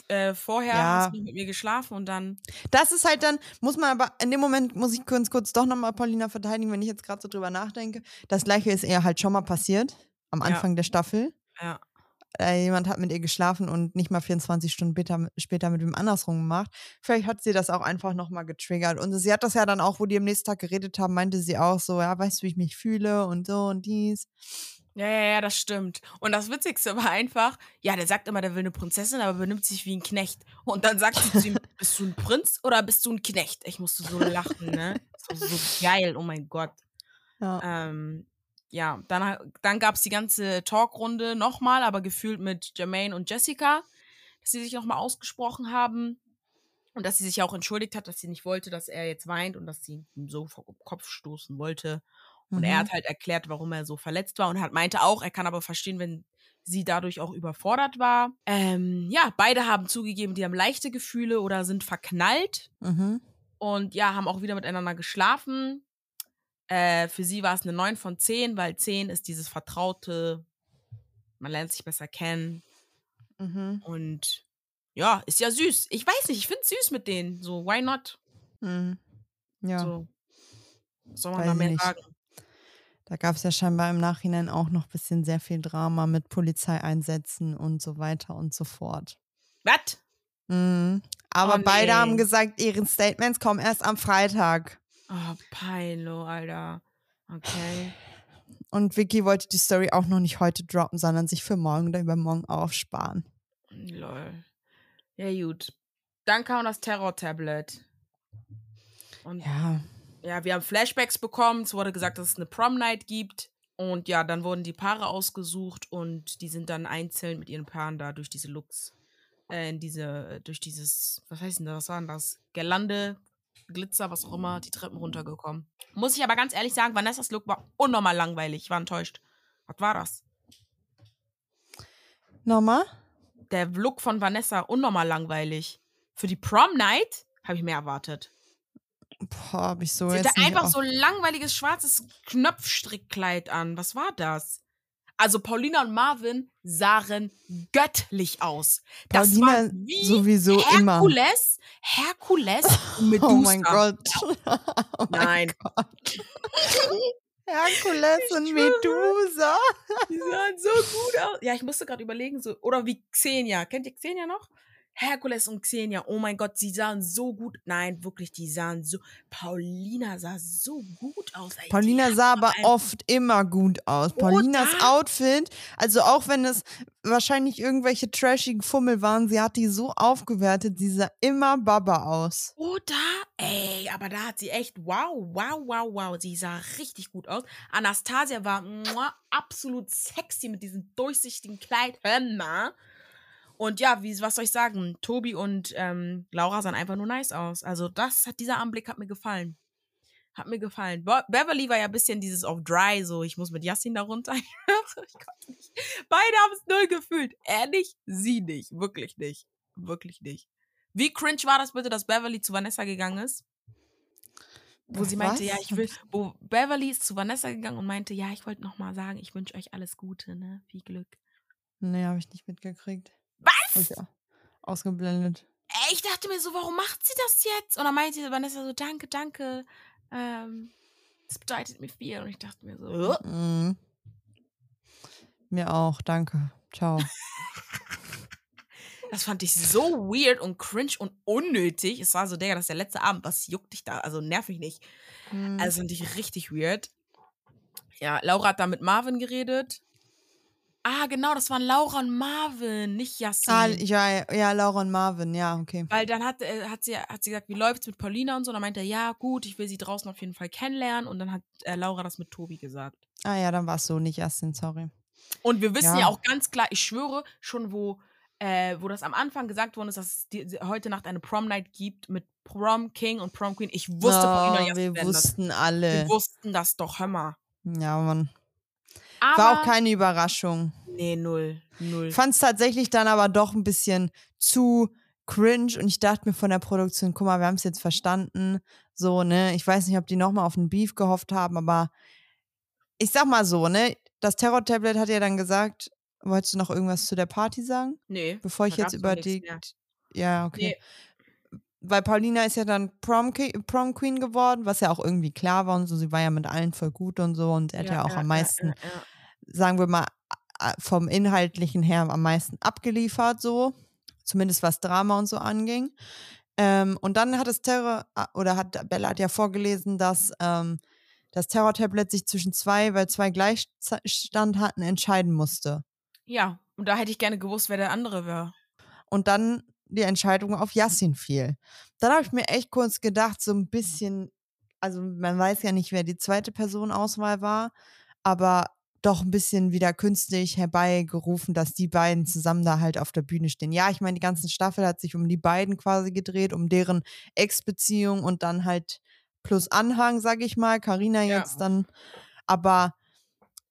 äh, vorher, Ja. hast du mit mir geschlafen und dann. Das ist halt dann, muss man aber, in dem Moment muss ich kurz, kurz doch nochmal Paulina verteidigen, wenn ich jetzt gerade so drüber nachdenke. Das gleiche ist eher halt schon mal passiert, am Ja. Anfang der Staffel. Ja. Äh, jemand hat mit ihr geschlafen und nicht mal 24 Stunden später, später mit wem andersrum gemacht. Vielleicht hat sie das auch einfach nochmal getriggert. Und sie hat das ja dann auch, wo die am nächsten Tag geredet haben, meinte sie auch so, ja, weißt du, wie ich mich fühle und so und dies. Ja, ja, ja, das stimmt. Und das Witzigste war einfach, ja, der sagt immer, der will eine Prinzessin, aber benimmt sich wie ein Knecht. Und dann sagt sie zu ihm, bist du ein Prinz oder bist du ein Knecht? Ich musste so lachen, ne? Das war so geil, oh mein Gott. Ja. Ähm, ja, dann, dann gab es die ganze Talkrunde nochmal, aber gefühlt mit Jermaine und Jessica, dass sie sich nochmal ausgesprochen haben und dass sie sich auch entschuldigt hat, dass sie nicht wollte, dass er jetzt weint und dass sie ihm so vor den Kopf stoßen wollte. Und er Mhm. hat halt erklärt, warum er so verletzt war und hat meinte auch, er kann aber verstehen, wenn sie dadurch auch überfordert war. Ähm, ja, beide haben zugegeben, die haben leichte Gefühle oder sind verknallt Mhm. und ja, haben auch wieder miteinander geschlafen. Äh, für sie war es eine 9 von 10, weil 10 ist dieses Vertraute, man lernt sich besser kennen Mhm. und ja, ist ja süß. Ich weiß nicht, ich finde es süß mit denen. So, why not? Mhm. Ja. So. Soll man Weiß da mehr nicht. sagen? Da gab es ja scheinbar im Nachhinein auch noch ein bisschen sehr viel Drama mit Polizeieinsätzen und so weiter und so fort. Was? Mhm. Aber Oh, beide haben gesagt, ihren Statements kommen erst am Freitag. Oh, Peilo, Alter. Okay. Und Vicky wollte die Story auch noch nicht heute droppen, sondern sich für morgen oder übermorgen aufsparen. Lol. Ja, gut. Dann kam das Terror-Tablet. Und Ja. ja, wir haben Flashbacks bekommen. Es wurde gesagt, dass es eine Prom-Night gibt. Und ja, dann wurden die Paare ausgesucht und die sind dann einzeln mit ihren Paaren da durch diese Looks, äh, in diese, durch dieses, was heißt denn das, was war denn das? Girlande, Glitzer, was auch immer, die Treppen runtergekommen. Muss ich aber ganz ehrlich sagen, Vanessas Look war unnormal langweilig. Ich war enttäuscht. Was war das? Nochmal? Der Look von Vanessa unnormal langweilig. Für die Prom-Night habe ich mehr erwartet. Boah, hab ich so Sie jetzt hatte einfach auf- so langweiliges schwarzes Knopfstrickkleid an. Was war das? Also Paulina und Marvin sahen göttlich aus. Das Paulina war wie sowieso immer. Herkules, Herkules und Medusa. Oh mein Gott. Oh mein Nein, Herkules Ich und schwöre. Medusa. die sahen so gut aus. Ja, ich musste gerade überlegen, so oder wie Xenia. Kennt ihr Xenia noch? Herkules und Xenia. Oh mein Gott, sie sahen so gut. Nein, wirklich, die sahen so. Paulina sah so gut aus. ey. Paulina sah aber oft immer gut aus. Paulinas Oder? Outfit, also auch wenn es wahrscheinlich irgendwelche trashigen Fummel waren, sie hat die so aufgewertet, sie sah immer Baba aus. Oder? Ey, aber da hat sie echt, wow, wow, wow, wow. Sie sah richtig gut aus. Anastasia war muah, absolut sexy mit diesem durchsichtigen Kleid. Hör mal. Und ja, wie, was soll ich sagen? Tobi und ähm, Laura sahen einfach nur nice aus. Also, das hat, dieser Anblick hat mir gefallen. Hat mir gefallen. Be Beverly war ja ein bisschen dieses auf dry, so ich muss mit Yassin da runter. ich konnte nicht. Beide haben es null gefühlt. Er nicht, sie nicht. Wirklich nicht. Wirklich nicht. Wie cringe war das bitte, dass Beverly zu Vanessa gegangen ist? Wo sie meinte, Was? ja, ich will, wo Beverly ist zu Vanessa gegangen und meinte, ja, ich wollte noch mal sagen, ich wünsche euch alles Gute, ne? Viel Glück. Nee, habe ich nicht mitgekriegt. Was? Ich ja ausgeblendet. Ey, ich dachte mir so, warum macht sie das jetzt? Und dann meinte Vanessa so, danke, danke. Ähm, das bedeutet mir viel. Und ich dachte mir so, "Äh?" Mhm. Mir auch, danke. Ciao. das fand ich so weird und cringe und unnötig. Es war so, Digga, das ist der letzte Abend. Was juckt dich da? Also nerv mich nicht. Mhm. Also fand ich richtig weird. Ja, Laura hat da mit Marvin geredet. Ah, genau, das waren Laura und Marvin, nicht Yassin. ah, ja, ja, Laura und Marvin, ja, okay. Weil dann hat, äh, hat, sie, hat sie gesagt, wie läuft's mit Paulina und so. Und dann meinte er, ja, gut, ich will sie draußen auf jeden Fall kennenlernen. Und dann hat äh, Laura das mit Tobi gesagt. Ah ja, dann war es so, nicht Justin, sorry. Und wir wissen ja, Ja. auch ganz klar, ich schwöre, schon wo, äh, wo das am Anfang gesagt worden ist, dass es die, heute Nacht eine Prom-Night gibt mit Prom King und Prom Queen. Ich wusste, Paulina und oh, Yassin wir werden das. wussten alle. Wir wussten das doch, hör mal. Ja, Mann. Aber, War auch keine Überraschung. Nee, null. Null. Fand es tatsächlich dann aber doch ein bisschen zu cringe und ich dachte mir von der Produktion, guck mal, wir haben es jetzt verstanden. So, ne? Ich weiß nicht, ob die nochmal auf einen Beef gehofft haben, aber ich sag mal so, ne? Das Terror-Tablet hat ja dann gesagt, wolltest du noch irgendwas zu der Party sagen? nee. Bevor ich jetzt über die. Ja, okay. Weil Paulina ist ja dann Prom, Prom Queen geworden, was ja auch irgendwie klar war und so. Sie war ja mit allen voll gut und so und er hat ja, auch am meisten, Ja, ja. Sagen wir mal, vom Inhaltlichen her am meisten abgeliefert, so. Zumindest was Drama und so anging. Ähm, und dann hat das Terror, oder hat Bella hat ja vorgelesen, dass ähm, das Terror-Tablet sich zwischen zwei, weil zwei Gleichstand hatten, entscheiden musste. ja, und da hätte ich gerne gewusst, wer der andere wäre. und dann die Entscheidung auf Yassin fiel. Dann habe ich mir echt kurz gedacht, so ein bisschen, also man weiß ja nicht, wer die zweite Personenauswahl war, aber doch ein bisschen wieder künstlich herbeigerufen, dass die beiden zusammen da halt auf der Bühne stehen. Ja, ich meine, die ganze Staffel hat sich um die beiden quasi gedreht, um deren Ex-Beziehung und dann halt plus Anhang, sag ich mal. Carina Ja. jetzt dann, aber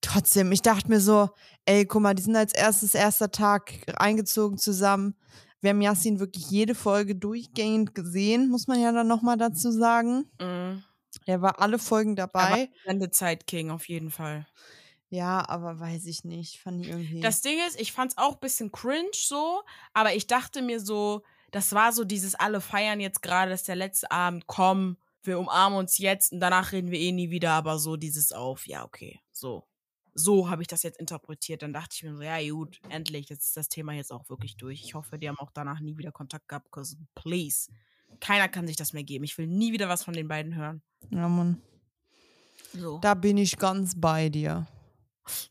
trotzdem, ich dachte mir so, ey, guck mal, die sind als erstes erster Tag eingezogen zusammen. Wir haben Yassin wirklich jede Folge durchgehend gesehen, muss man ja dann nochmal dazu sagen. Mhm. Er war alle Folgen dabei. Sendezeit King auf jeden Fall. Ja, aber weiß ich nicht. Fand ich irgendwie. Das Ding ist, ich fand's auch ein bisschen cringe so, aber ich dachte mir so, das war so dieses alle feiern jetzt gerade, das ist der letzte Abend, komm, wir umarmen uns jetzt und danach reden wir eh nie wieder, aber so dieses auf, ja, okay, so. So habe ich das jetzt interpretiert. Dann dachte ich mir so, ja gut, endlich, jetzt ist das Thema jetzt auch wirklich durch. Ich hoffe, die haben auch danach nie wieder Kontakt gehabt, because please. Keiner kann sich das mehr geben. Ich will nie wieder was von den beiden hören. Ja, Mann. So. Da bin ich ganz bei dir.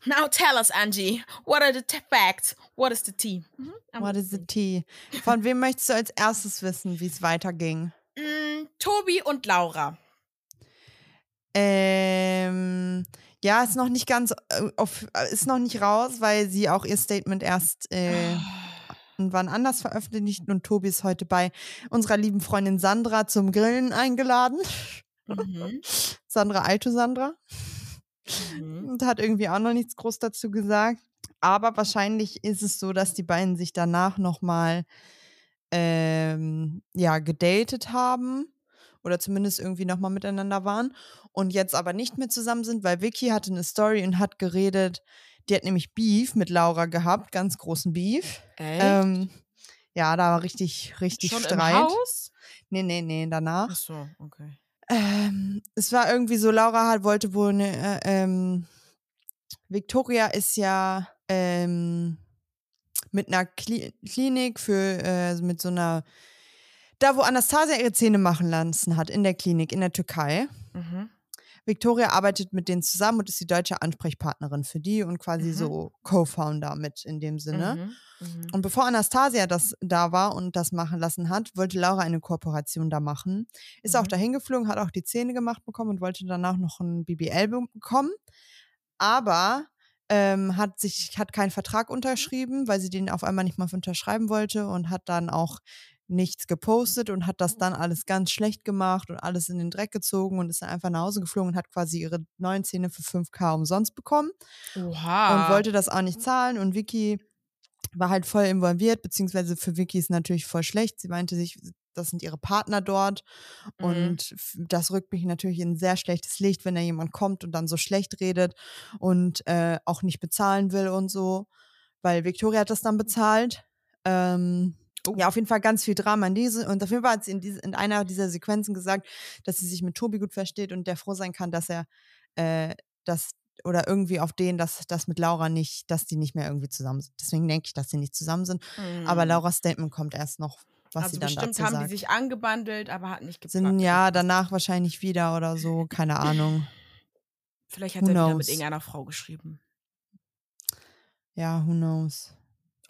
Now tell us, Angie, what are the facts? What is the tea? Mhm, I'm What is the tea? Von wem möchtest du als erstes wissen, wie es weiterging? Mm, Tobi und Laura. Ähm, ja, ist noch nicht ganz, äh, auf, ist noch nicht raus, weil sie auch ihr Statement erst äh, wann anders veröffentlicht und Tobi ist heute bei unserer lieben Freundin Sandra zum Grillen eingeladen. Mhm. Sandra Alto Sandra. Mhm. und hat irgendwie auch noch nichts groß dazu gesagt. Aber wahrscheinlich ist es so, dass die beiden sich danach nochmal ähm, ja, gedatet haben oder zumindest irgendwie nochmal miteinander waren und jetzt aber nicht mehr zusammen sind, weil Vicky hatte eine Story und hat geredet, die hat nämlich Beef mit Laura gehabt, ganz großen Beef. Echt? Ähm, ja, da war richtig, richtig Schon Streit. im Haus? Nee, nee, nee, danach. Ach so, okay. Ähm, es war irgendwie so, Laura hat, wollte wohl eine, äh, ähm, Victoria ist ja ähm, mit einer Kli Klinik für, äh, mit so einer, da wo Anastasia ihre Zähne machen lassen hat, in der Klinik in der Türkei. Mhm. Victoria arbeitet mit denen zusammen und ist die deutsche Ansprechpartnerin für die und quasi Mhm. so Co-Founder mit in dem Sinne. Mhm. Mhm. Und bevor Anastasia das da war und das machen lassen hat, wollte Laura eine Kooperation da machen. Ist auch Mhm. dahin geflogen, hat auch die Zähne gemacht bekommen und wollte danach noch ein BBL be- bekommen. Aber ähm, hat sich hat keinen Vertrag unterschrieben, weil sie den auf einmal nicht mal unterschreiben wollte und hat dann auch nichts gepostet und hat das dann alles ganz schlecht gemacht und alles in den Dreck gezogen und ist dann einfach nach Hause geflogen und hat quasi ihre neuen Zähne für 5k umsonst bekommen Oha. und wollte das auch nicht zahlen. Und Vicky war halt voll involviert, beziehungsweise für Vicky ist natürlich voll schlecht. Sie meinte sich, das sind ihre Partner dort. Mhm. Und das rückt mich natürlich in ein sehr schlechtes Licht, wenn da jemand kommt und dann so schlecht redet und äh, auch nicht bezahlen will und so. Weil Victoria hat das dann bezahlt. Ähm, Oh. Ja, auf jeden Fall ganz viel Drama in diese. Und auf jeden Fall hat sie in, diese, in einer dieser Sequenzen gesagt, dass sie sich mit Tobi gut versteht und der froh sein kann, dass er äh, das oder irgendwie auf den, dass das mit Laura nicht, dass die nicht mehr irgendwie zusammen sind. Deswegen denke ich, dass sie nicht zusammen sind. Aber Mhm. Lauras Statement kommt erst noch, was also sie dann bestimmt dazu haben sagt. die sich angebandelt, aber hat nicht geklappt. sind ja danach wahrscheinlich wieder oder so, keine Ahnung. Vielleicht who hat er wieder mit knows? irgendeiner Frau geschrieben. Ja, who knows.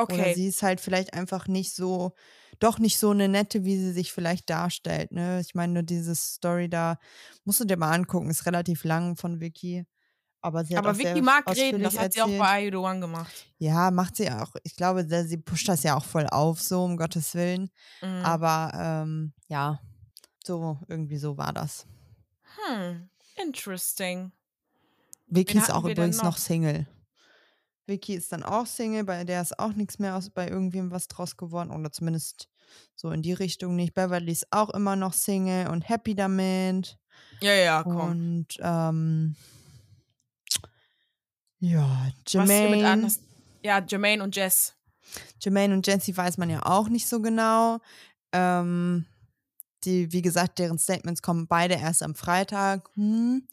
Oder Okay. sie ist halt vielleicht einfach nicht so, doch nicht so eine nette, wie sie sich vielleicht darstellt. Ne? Ich meine, nur diese Story da, musst du dir mal angucken, ist relativ lang von Vicky. Aber sie hat Aber auch Vicky mag reden, das hat sie auch erzählt. bei I Do One gemacht. Ja, macht sie auch. Ich glaube, sie pusht das ja auch voll auf, so um Gottes Willen. Mhm. Aber ähm, ja, so irgendwie so war das. Hm, interesting. Vicky ist auch übrigens noch noch? Single. Vicky ist dann auch Single, bei der ist auch nichts mehr aus, bei irgendwem was draus geworden. Oder zumindest so in die Richtung nicht. Beverly ist auch immer noch Single und happy damit. Ja, ja, komm. Und ähm, ja, Was Jermaine. anders? Ja, Jermaine und Jess. Jermaine und Jessie weiß man ja auch nicht so genau. Ähm, die, wie gesagt, deren Statements kommen beide erst am Freitag. Hm.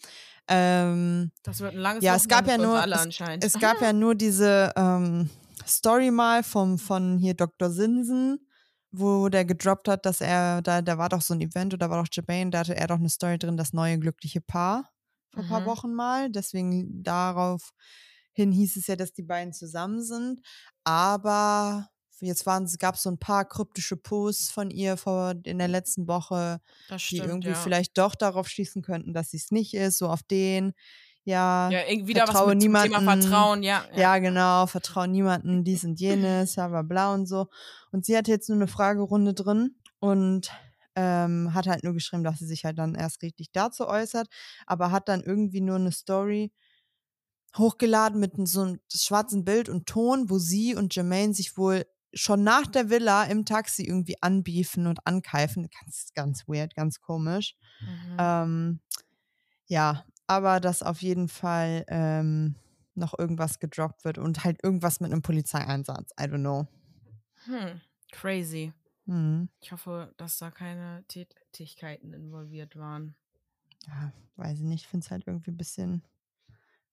Ähm, Das wird ein langes Ja, es gab ja nur- anscheinend. es gab ja nur diese ähm, Story mal vom, von hier Dr. Sinsen, wo der gedroppt hat, dass er, da, da war doch so ein Event oder war doch Jermaine, da hatte er doch eine Story drin, das neue glückliche Paar vor ein paar Mhm. Wochen mal. Deswegen daraufhin hieß es ja, dass die beiden zusammen sind. Aber jetzt gab es so ein paar kryptische Posts von ihr vor, in der letzten Woche, das die stimmt, irgendwie ja. vielleicht doch darauf schließen könnten, dass sie es nicht ist, so auf den. Ja, Ja, irgendwie wieder was vertraue mit Thema. Vertrauen, ja. ja, genau, vertraue niemanden, dies und jenes, bla bla bla und so. Und sie hatte jetzt nur eine Fragerunde drin und ähm, hat halt nur geschrieben, dass sie sich halt dann erst richtig dazu äußert, aber hat dann irgendwie nur eine Story hochgeladen mit so einem schwarzen Bild und Ton, wo sie und Jermaine sich wohl schon nach der Villa im Taxi irgendwie anbiefen und ankeifen. Ganz, ganz weird, ganz komisch. Mhm. Ähm, ja, aber dass auf jeden Fall ähm, noch irgendwas gedroppt wird und halt irgendwas mit einem Polizeieinsatz. I don't know. Hm, crazy. Hm. Ich hoffe, dass da keine Tätigkeiten involviert waren. Ja, weiß ich nicht. Ich finde es halt irgendwie ein bisschen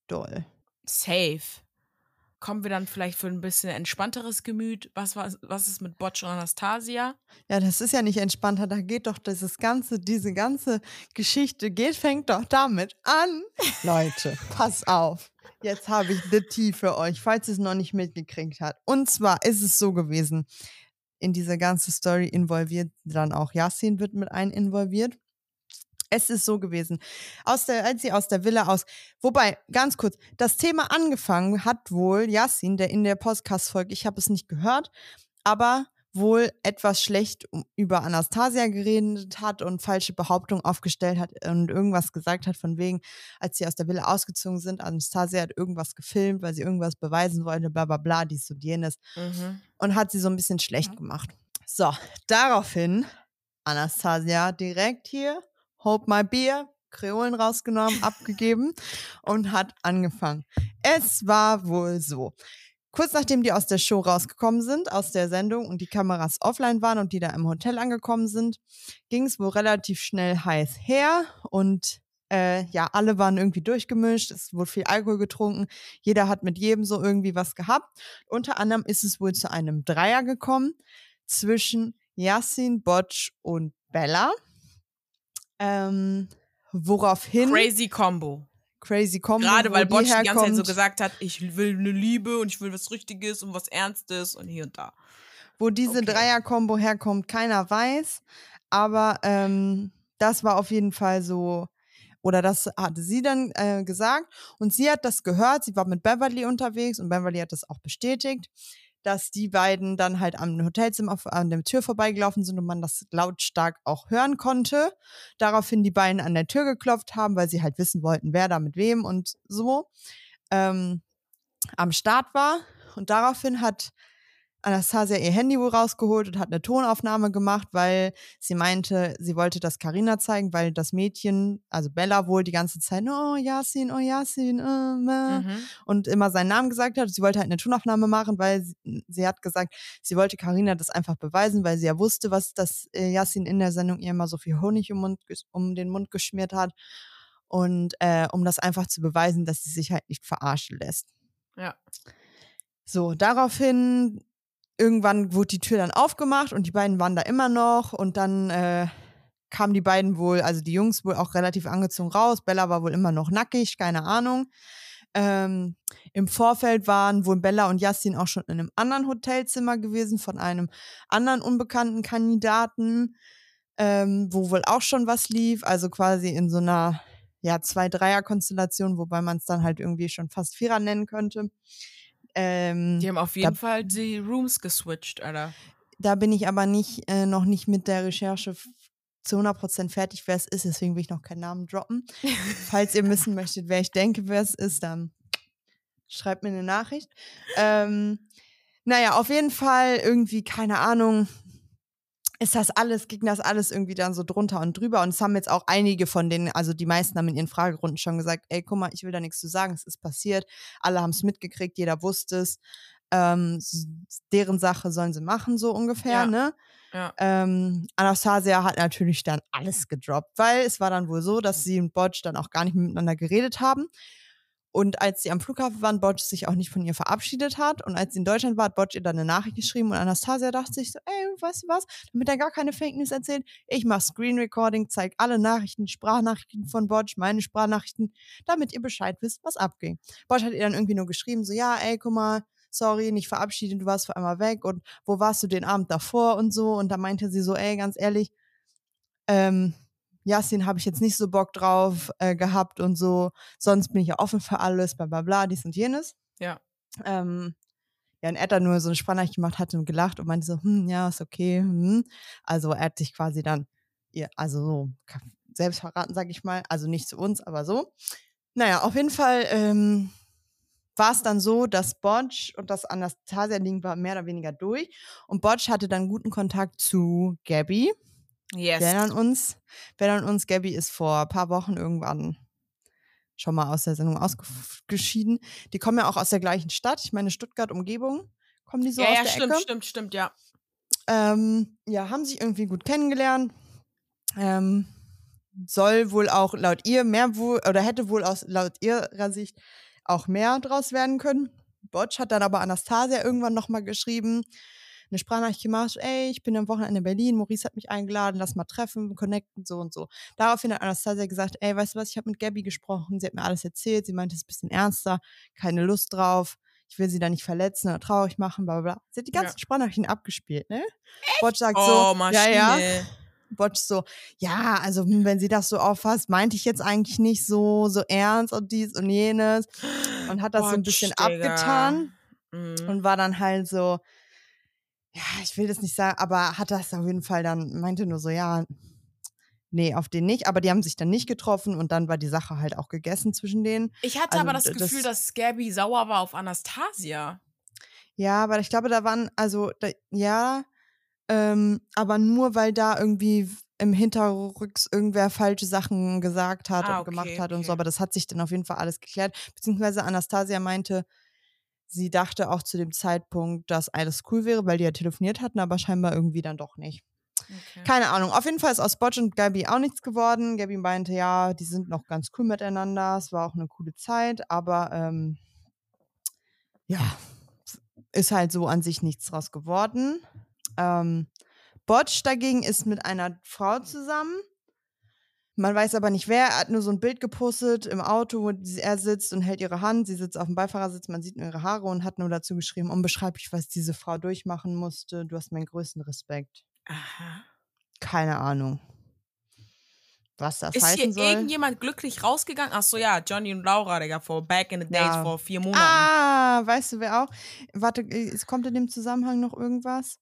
doll. Safe. Kommen wir dann vielleicht für ein bisschen entspannteres Gemüt? Was, war, was ist mit Botsch und Anastasia? Ja, das ist ja nicht entspannter. Da geht doch dieses ganze, diese ganze Geschichte geht, fängt doch damit an. Leute, pass auf. Jetzt habe ich the Tea für euch, falls ihr es noch nicht mitgekriegt habt. Und zwar ist es so gewesen, in diese ganze Story involviert dann auch Yasin wird mit ein involviert. Es ist so gewesen, aus der, als sie aus der Villa aus, wobei, ganz kurz, das Thema angefangen hat wohl Yasin, der in der Podcast-Folge, ich habe es nicht gehört, aber wohl etwas schlecht über Anastasia geredet hat und falsche Behauptungen aufgestellt hat und irgendwas gesagt hat von wegen, als sie aus der Villa ausgezogen sind, Anastasia hat irgendwas gefilmt, weil sie irgendwas beweisen wollte, bla bla bla, dies und jenes. Mhm. Und hat sie so ein bisschen schlecht gemacht. So, daraufhin Anastasia direkt hier, Hope My Beer, Kreolen rausgenommen, abgegeben und hat angefangen. Es war wohl so. Kurz nachdem die aus der Show rausgekommen sind, aus der Sendung und die Kameras offline waren und die da im Hotel angekommen sind, ging es wohl relativ schnell heiß her und äh, ja, alle waren irgendwie durchgemischt, es wurde viel Alkohol getrunken, jeder hat mit jedem so irgendwie was gehabt. Unter anderem ist es wohl zu einem Dreier gekommen zwischen Yassin, Botsch und Bella. Ähm, woraufhin. Crazy Combo. Crazy Combo. Gerade weil Botsch die ganze Zeit so gesagt hat, ich will eine Liebe und ich will was Richtiges und was Ernstes und hier und da. Wo diese Okay. Dreier-Kombo herkommt, keiner weiß. Aber ähm, das war auf jeden Fall so, oder das hatte sie dann äh, gesagt. Und sie hat das gehört, sie war mit Beverly unterwegs und Beverly hat das auch bestätigt, dass die beiden dann halt am Hotelzimmer an der Tür vorbeigelaufen sind und man das lautstark auch hören konnte. Daraufhin die beiden an der Tür geklopft haben, weil sie halt wissen wollten, wer da mit wem und so ähm, am Start war. Und daraufhin hat Anastasia ihr Handy wohl rausgeholt und hat eine Tonaufnahme gemacht, weil sie meinte, sie wollte das Karina zeigen, weil das Mädchen, also Bella wohl die ganze Zeit, oh Yasin, oh Yasin, äh, Mhm. und immer seinen Namen gesagt hat. Sie wollte halt eine Tonaufnahme machen, weil sie, sie hat gesagt, sie wollte Karina das einfach beweisen, weil sie ja wusste, was das äh, Yasin in der Sendung ihr immer so viel Honig um, Mund, um den Mund geschmiert hat. Und äh, um das einfach zu beweisen, dass sie sich halt nicht verarschen lässt. Ja. So, daraufhin irgendwann wurde die Tür dann aufgemacht und die beiden waren da immer noch und dann äh, kamen die beiden wohl, also die Jungs wohl auch relativ angezogen raus. Bella war wohl immer noch nackig, keine Ahnung. Ähm, Im Vorfeld waren wohl Bella und Yassin auch schon in einem anderen Hotelzimmer gewesen von einem anderen unbekannten Kandidaten, ähm, wo wohl auch schon was lief, also quasi in so einer ja, Zwei-Dreier-Konstellation, wobei man es dann halt irgendwie schon fast Vierer nennen könnte. Ähm, Die haben auf jeden Fall die Rooms geswitcht, Alter. da bin ich aber nicht, äh, noch nicht mit der Recherche zu 100% fertig, wer es ist. Deswegen will ich noch keinen Namen droppen. Falls ihr wissen möchtet, wer ich denke, wer es ist, dann schreibt mir eine Nachricht. Ähm, naja, auf jeden Fall irgendwie, keine Ahnung, ist das alles, ging das alles irgendwie dann so drunter und drüber. Und es haben jetzt auch einige von denen, also die meisten haben in ihren Fragerunden schon gesagt, ey, guck mal, ich will da nichts zu sagen, es ist passiert. Alle haben es mitgekriegt, jeder wusste es. Ähm, deren Sache sollen sie machen, so ungefähr, Ja. ne? Ja. Ähm, Anastasia hat natürlich dann alles gedroppt, weil es war dann wohl so, dass sie und Botsch dann auch gar nicht miteinander geredet haben. Und als sie am Flughafen waren, Botsch sich auch nicht von ihr verabschiedet hat. Und als sie in Deutschland war, hat Botsch ihr dann eine Nachricht geschrieben und Anastasia dachte sich so, ey, weißt du was, damit er gar keine Fake News erzählt, ich mach Screen Recording, zeig alle Nachrichten, Sprachnachrichten von Botsch, meine Sprachnachrichten, damit ihr Bescheid wisst, was abging. Botsch hat ihr dann irgendwie nur geschrieben, so, ja, ey, guck mal, sorry, nicht verabschiedet, du warst vor einmal weg und wo warst du den Abend davor und so. Und da meinte sie so, ey, ganz ehrlich, ähm, Yasin habe ich jetzt nicht so Bock drauf äh, gehabt und so, sonst bin ich ja offen für alles, bla bla bla, dies und jenes. Ja. Ähm, ja, und er hat dann nur so eine Sprachnachricht gemacht, hat und gelacht und meinte so, hm, ja, ist okay. Hm. Also er hat sich quasi dann, ihr, also so selbst verraten, sag ich mal. Also nicht zu uns, aber so. Naja, auf jeden Fall ähm, war es dann so, dass Botsch und das Anastasia-Ding war mehr oder weniger durch. Und Botsch hatte dann guten Kontakt zu Gabby. Yes. Wer an uns, wer an uns, Gabby ist vor ein paar Wochen irgendwann schon mal aus der Sendung ausgeschieden. Die kommen ja auch aus der gleichen Stadt. Ich meine, Stuttgart Umgebung. Kommen die so ja, aus ja, der stimmt, Ecke? stimmt, stimmt, ja. Ähm, ja, haben sich irgendwie gut kennengelernt. Ähm, soll wohl auch laut ihr mehr wohl oder hätte wohl aus laut ihrer Sicht auch mehr draus werden können. Botsch hat dann aber Anastasia irgendwann nochmal geschrieben, eine Sprachnachricht gemacht, ey, ich bin am Wochenende in Berlin, Maurice hat mich eingeladen, lass mal treffen, connecten, so und so. Daraufhin hat Anastasia gesagt, ey, weißt du was, ich habe mit Gabby gesprochen, sie hat mir alles erzählt, sie meinte, es ist ein bisschen ernster, keine Lust drauf, ich will sie da nicht verletzen oder traurig machen, bla bla bla. Sie hat die ganzen Ja. Sprachnachrichten abgespielt, ne? Botsch sagt Oh, so, Maschine. ja, ja. Botsch so, ja, also hm, wenn sie das so auffasst, meinte ich jetzt eigentlich nicht so, so ernst und dies und jenes. Und hat das so ein Botsch, bisschen Digga. abgetan Mhm. und war dann halt so, ja, ich will das nicht sagen, aber hat das auf jeden Fall dann, meinte nur so, ja, nee, auf den nicht, aber die haben sich dann nicht getroffen und dann war die Sache halt auch gegessen zwischen denen. Ich hatte Also, aber das das- Gefühl, dass Gabby sauer war auf Anastasia. Ja, aber ich glaube, da waren, also, da, ja, ähm, aber nur weil da irgendwie im Hinterrücks irgendwer falsche Sachen gesagt hat Ah, und gemacht okay, hat und so, okay. aber das hat sich dann auf jeden Fall alles geklärt. Beziehungsweise Anastasia meinte, sie dachte auch zu dem Zeitpunkt, dass alles cool wäre, weil die ja telefoniert hatten, aber scheinbar irgendwie dann doch nicht. Okay. Keine Ahnung. Auf jeden Fall ist aus Botch und Gabi auch nichts geworden. Gabi meinte, ja, die sind noch ganz cool miteinander. Es war auch eine coole Zeit, aber ähm, ja, ist halt so an sich nichts draus geworden. Ähm, Botch dagegen ist mit einer Frau zusammen. Man weiß aber nicht wer. Er hat nur so ein Bild gepostet im Auto, wo er sitzt und hält ihre Hand. Sie sitzt auf dem Beifahrersitz, man sieht nur ihre Haare und hat nur dazu geschrieben, unbeschreiblich, was diese Frau durchmachen musste. Du hast meinen größten Respekt. Aha. Keine Ahnung. Was das Ist hier heißen soll. irgendjemand glücklich rausgegangen? Ach so, ja, Johnny und Laura, Digga, vor back in the days, Ja. vor vier Monaten. Ah, weißt du wer auch? Warte, äh, es kommt in dem Zusammenhang noch irgendwas?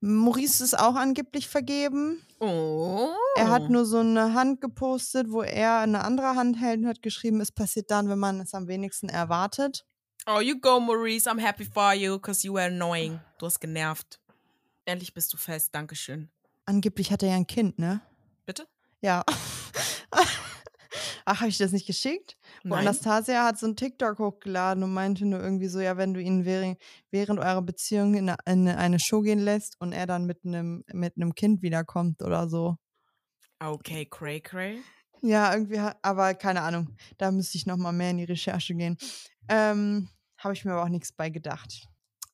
Maurice ist auch angeblich vergeben. Oh. Er hat nur so eine Hand gepostet, wo er eine andere Hand hält und hat geschrieben, es passiert dann, wenn man es am wenigsten erwartet. Oh, you go, Maurice. I'm happy for you, because you were annoying. Du hast genervt. Endlich bist du fest. Dankeschön. Angeblich hat er ja ein Kind, ne? Bitte? Ja. Ach, habe ich das nicht geschickt? Wo Nein. Anastasia hat so ein TikTok hochgeladen und meinte nur irgendwie so, ja, wenn du ihn während, während eurer Beziehung in eine, in eine Show gehen lässt und er dann mit einem mit einem Kind wiederkommt oder so. Okay, cray cray. Ja, irgendwie, aber keine Ahnung. Da müsste ich noch mal mehr in die Recherche gehen. Ähm, habe ich mir aber auch nichts bei gedacht.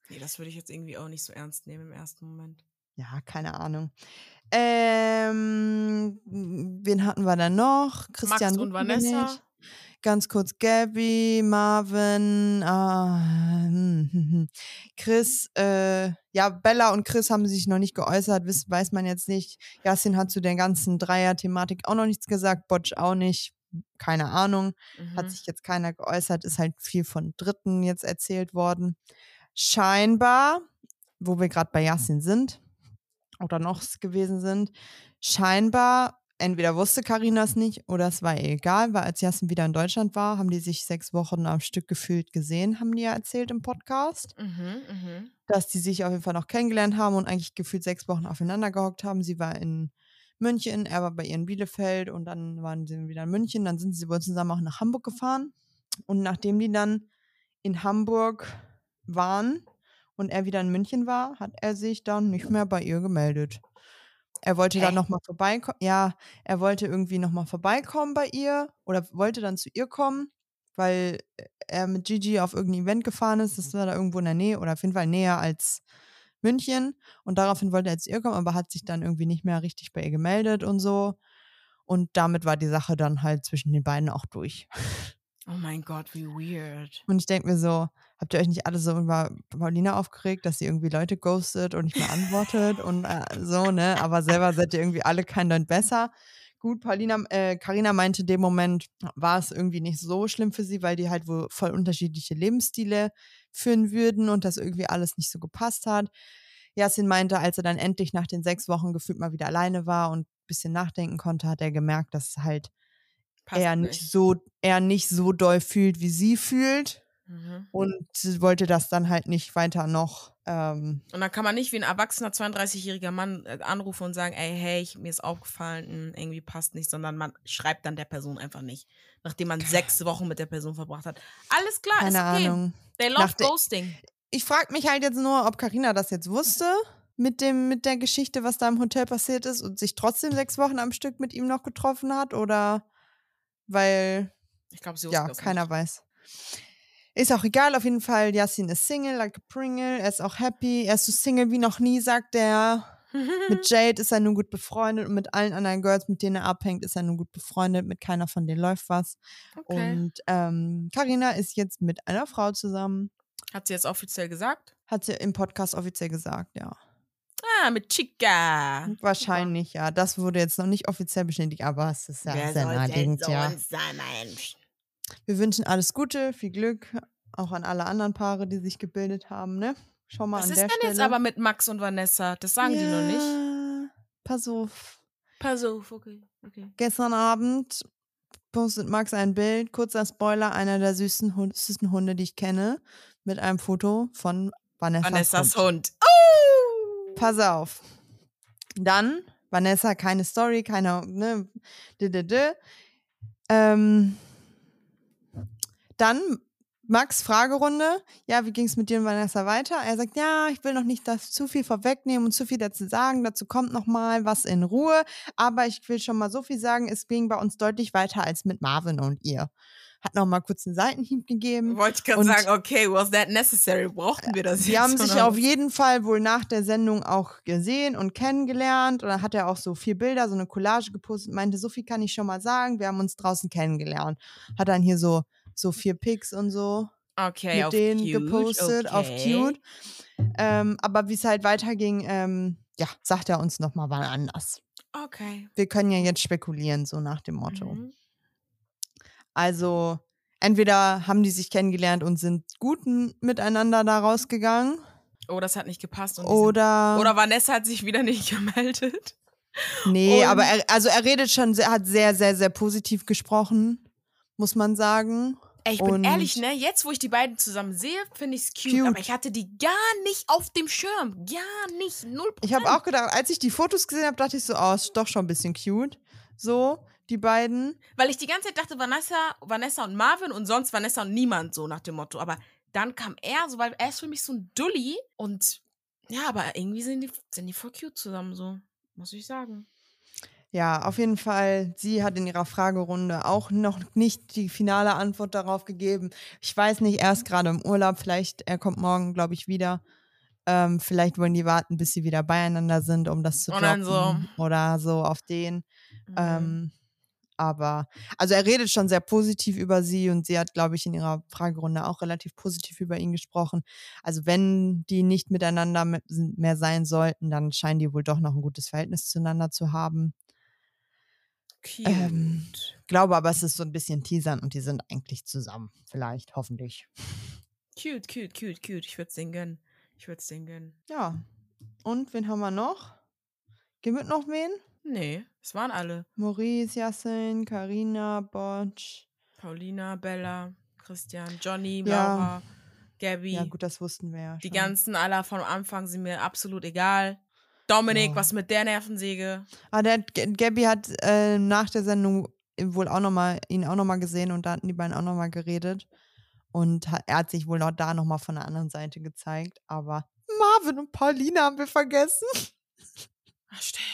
Nee, das würde ich jetzt irgendwie auch nicht so ernst nehmen im ersten Moment. Ja, keine Ahnung. Ähm, wen hatten wir da noch? Christian Max und Vanessa. nicht. Ganz kurz Gabby, Marvin, hm. Chris, äh, ja, Bella und Chris haben sich noch nicht geäußert, wiss, weiß man jetzt nicht. Yasin hat zu der ganzen Dreier-Thematik auch noch nichts gesagt, Botsch auch nicht. Keine Ahnung. Mhm. Hat sich jetzt keiner geäußert, ist halt viel von Dritten jetzt erzählt worden. Scheinbar, wo wir gerade bei Yasin sind oder noch gewesen sind, scheinbar, entweder wusste Karina es nicht oder es war ihr egal, weil als Yasin wieder in Deutschland war, haben die sich sechs Wochen am Stück gefühlt gesehen, haben die ja erzählt im Podcast, Mhm, mhm. dass die sich auf jeden Fall noch kennengelernt haben und eigentlich gefühlt sechs Wochen aufeinander gehockt haben. Sie war in München, er war bei ihr in Bielefeld und dann waren sie wieder in München. Dann sind sie wohl zusammen auch nach Hamburg gefahren. Und nachdem die dann in Hamburg waren und er wieder in München war, hat er sich dann nicht mehr bei ihr gemeldet. Er wollte dann Hä? nochmal vorbeikommen. Ja, er wollte irgendwie nochmal vorbeikommen bei ihr oder wollte dann zu ihr kommen, weil er mit Gigi auf irgendein Event gefahren ist. Das war da irgendwo in der Nähe oder auf jeden Fall näher als München. Und daraufhin wollte er zu ihr kommen, aber hat sich dann irgendwie nicht mehr richtig bei ihr gemeldet und so. Und damit war die Sache dann halt zwischen den beiden auch durch. Oh mein Gott, wie weird. Und ich denke mir so, habt ihr euch nicht alle so über Paulina aufgeregt, dass sie irgendwie Leute ghostet und nicht mehr antwortet und äh, so, ne? Aber selber seid ihr irgendwie alle kein Deut besser. Gut, Paulina, äh, Carina meinte, in dem Moment war es irgendwie nicht so schlimm für sie, weil die halt wohl voll unterschiedliche Lebensstile führen würden und das irgendwie alles nicht so gepasst hat. Yasin meinte, als er dann endlich nach den sechs Wochen gefühlt mal wieder alleine war und ein bisschen nachdenken konnte, hat er gemerkt, dass halt Passt er nicht so, er nicht so doll fühlt, wie sie fühlt Mhm. und sie wollte das dann halt nicht weiter noch. Ähm, Und dann kann man nicht wie ein erwachsener 32-jähriger Mann äh, anrufen und sagen, ey, hey, ich, mir ist aufgefallen, mh, irgendwie passt nicht, sondern man schreibt dann der Person einfach nicht, nachdem man sechs Wochen mit der Person verbracht hat. Alles klar, keine ist okay. Ahnung. They love Nach ghosting. Ich frage mich halt jetzt nur, ob Karina das jetzt wusste mit dem mit der Geschichte, was da im Hotel passiert ist und sich trotzdem sechs Wochen am Stück mit ihm noch getroffen hat oder weil Ich glaube, sie ja keiner nicht. weiß. Ist auch egal, auf jeden Fall, Yassin ist Single, like a Pringle, er ist auch happy, er ist so Single wie noch nie, sagt er. Mit Jade ist er nun gut befreundet und mit allen anderen Girls, mit denen er abhängt, ist er nun gut befreundet. Mit keiner von denen läuft was. Okay. Und ähm, Carina ist jetzt mit einer Frau zusammen. Hat sie jetzt offiziell gesagt? Hat sie im Podcast offiziell gesagt, ja. Ah, mit Chica. Wahrscheinlich, ja. Das wurde jetzt noch nicht offiziell bestätigt, aber es ist ja sehr naheliegend, ja. sein, Mensch? Wir wünschen alles Gute, viel Glück, auch an alle anderen Paare, die sich gebildet haben, ne? Schau mal Was an ist der denn Stelle. jetzt aber mit Max und Vanessa? Das sagen die noch nicht. Ja, Pass auf. Pass auf, okay. okay. Gestern Abend postet Max ein Bild, kurzer Spoiler, einer der süßen Hunde, die ich kenne, mit einem Foto von Vanessas, Vanessas Hund. Hund. Pass auf. Dann, Vanessa, keine Story, keine, ne, d -d -d. Ähm, dann Max Fragerunde. Ja, wie ging es mit dir und Vanessa weiter? Er sagt, ja, ich will noch nicht das zu viel vorwegnehmen und zu viel dazu sagen. Dazu kommt noch mal was in Ruhe. Aber ich will schon mal so viel sagen, es ging bei uns deutlich weiter als mit Marvin und ihr. Hat noch mal kurz einen Seitenhieb gegeben. Wollte ich gerade Und- sagen, okay, was that necessary? Brauchten wir das Sie jetzt? haben sich oder auf jeden Fall wohl nach der Sendung auch gesehen und kennengelernt. Und dann hat er auch so vier Bilder, so eine Collage gepostet, meinte, so viel kann ich schon mal sagen, wir haben uns draußen kennengelernt. Hat dann hier so, so vier Pics und so Okay, mit auf denen cute, gepostet, auf okay. cute. Ähm, aber wie es halt weiterging, ähm, ja, sagt er uns nochmal wann anders. Okay. Wir können ja jetzt spekulieren, so nach dem Motto. Mhm. Also, entweder haben die sich kennengelernt und sind gut miteinander da rausgegangen. Oh, das hat nicht gepasst. Und die sind- Oder, oder Vanessa hat sich wieder nicht gemeldet. nee, und- aber er, also er redet schon, sehr, hat sehr, sehr, sehr positiv gesprochen, muss man sagen. Ey, ich bin Und- ehrlich, ne? Jetzt, wo ich die beiden zusammen sehe, finde ich es cute, Cute. Aber ich hatte die gar nicht auf dem Schirm. Gar nicht. Null Ich habe auch gedacht, als ich die Fotos gesehen habe, dachte ich so, oh, ist doch schon ein bisschen cute. So, die beiden. Weil ich die ganze Zeit dachte, Vanessa, Vanessa und Marvin und sonst Vanessa und niemand, so nach dem Motto. Aber dann kam er, so, weil er ist für mich so ein Dulli. Und ja, aber irgendwie sind die, sind die voll cute zusammen, so. Muss ich sagen. Ja, auf jeden Fall. Sie hat in ihrer Fragerunde auch noch nicht die finale Antwort darauf gegeben. Ich weiß nicht, er ist gerade im Urlaub. Vielleicht, er kommt morgen, glaube ich, wieder. Ähm, vielleicht wollen die warten, bis sie wieder beieinander sind, um das zu dann droppen. Oder so auf den. Mhm. Ähm, aber, also er redet schon sehr positiv über sie und sie hat, glaube ich, in ihrer Fragerunde auch relativ positiv über ihn gesprochen. Also wenn die nicht miteinander me- mehr sein sollten, dann scheinen die wohl doch noch ein gutes Verhältnis zueinander zu haben. cute. ähm, Glaube aber, es ist so ein bisschen teasern und die sind eigentlich zusammen. Vielleicht, hoffentlich. cute, cute, cute, cute. Ich würde es denen gönnen. Ich würde es denen gönnen. Ja. Und wen haben wir noch? Gibt es noch wen? Nee, es waren alle. Maurice, Yassin, Karina, Botsch. Paulina, Bella, Christian, Johnny, Ja. Laura, Gabby. Ja, gut, das wussten wir ja. Die schon. ganzen aller vom Anfang sind mir absolut egal. Dominik, Ja. was mit der Nervensäge? Ah, der Gabby hat äh, nach der Sendung wohl auch noch mal, ihn auch nochmal gesehen und da hatten die beiden auch nochmal geredet. Und hat, er hat sich wohl auch da nochmal von der anderen Seite gezeigt. Aber Marvin und Paulina haben wir vergessen. Ach, stimmt.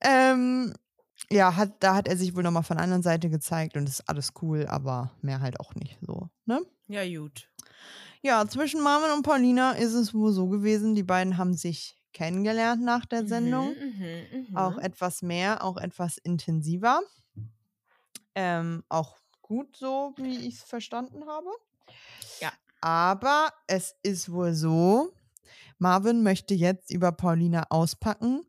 Ähm, ja, hat, da hat er sich wohl nochmal von der anderen Seite gezeigt und ist alles cool, aber mehr halt auch nicht so, ne? Ja, gut. Ja, zwischen Marvin und Paulina ist es wohl so gewesen, die beiden haben sich kennengelernt nach der Sendung. Mhm, mhm, mhm. Auch etwas mehr, auch etwas intensiver. Ähm, auch gut so, wie ich es verstanden habe. Ja. Aber es ist wohl so, Marvin möchte jetzt über Paulina auspacken,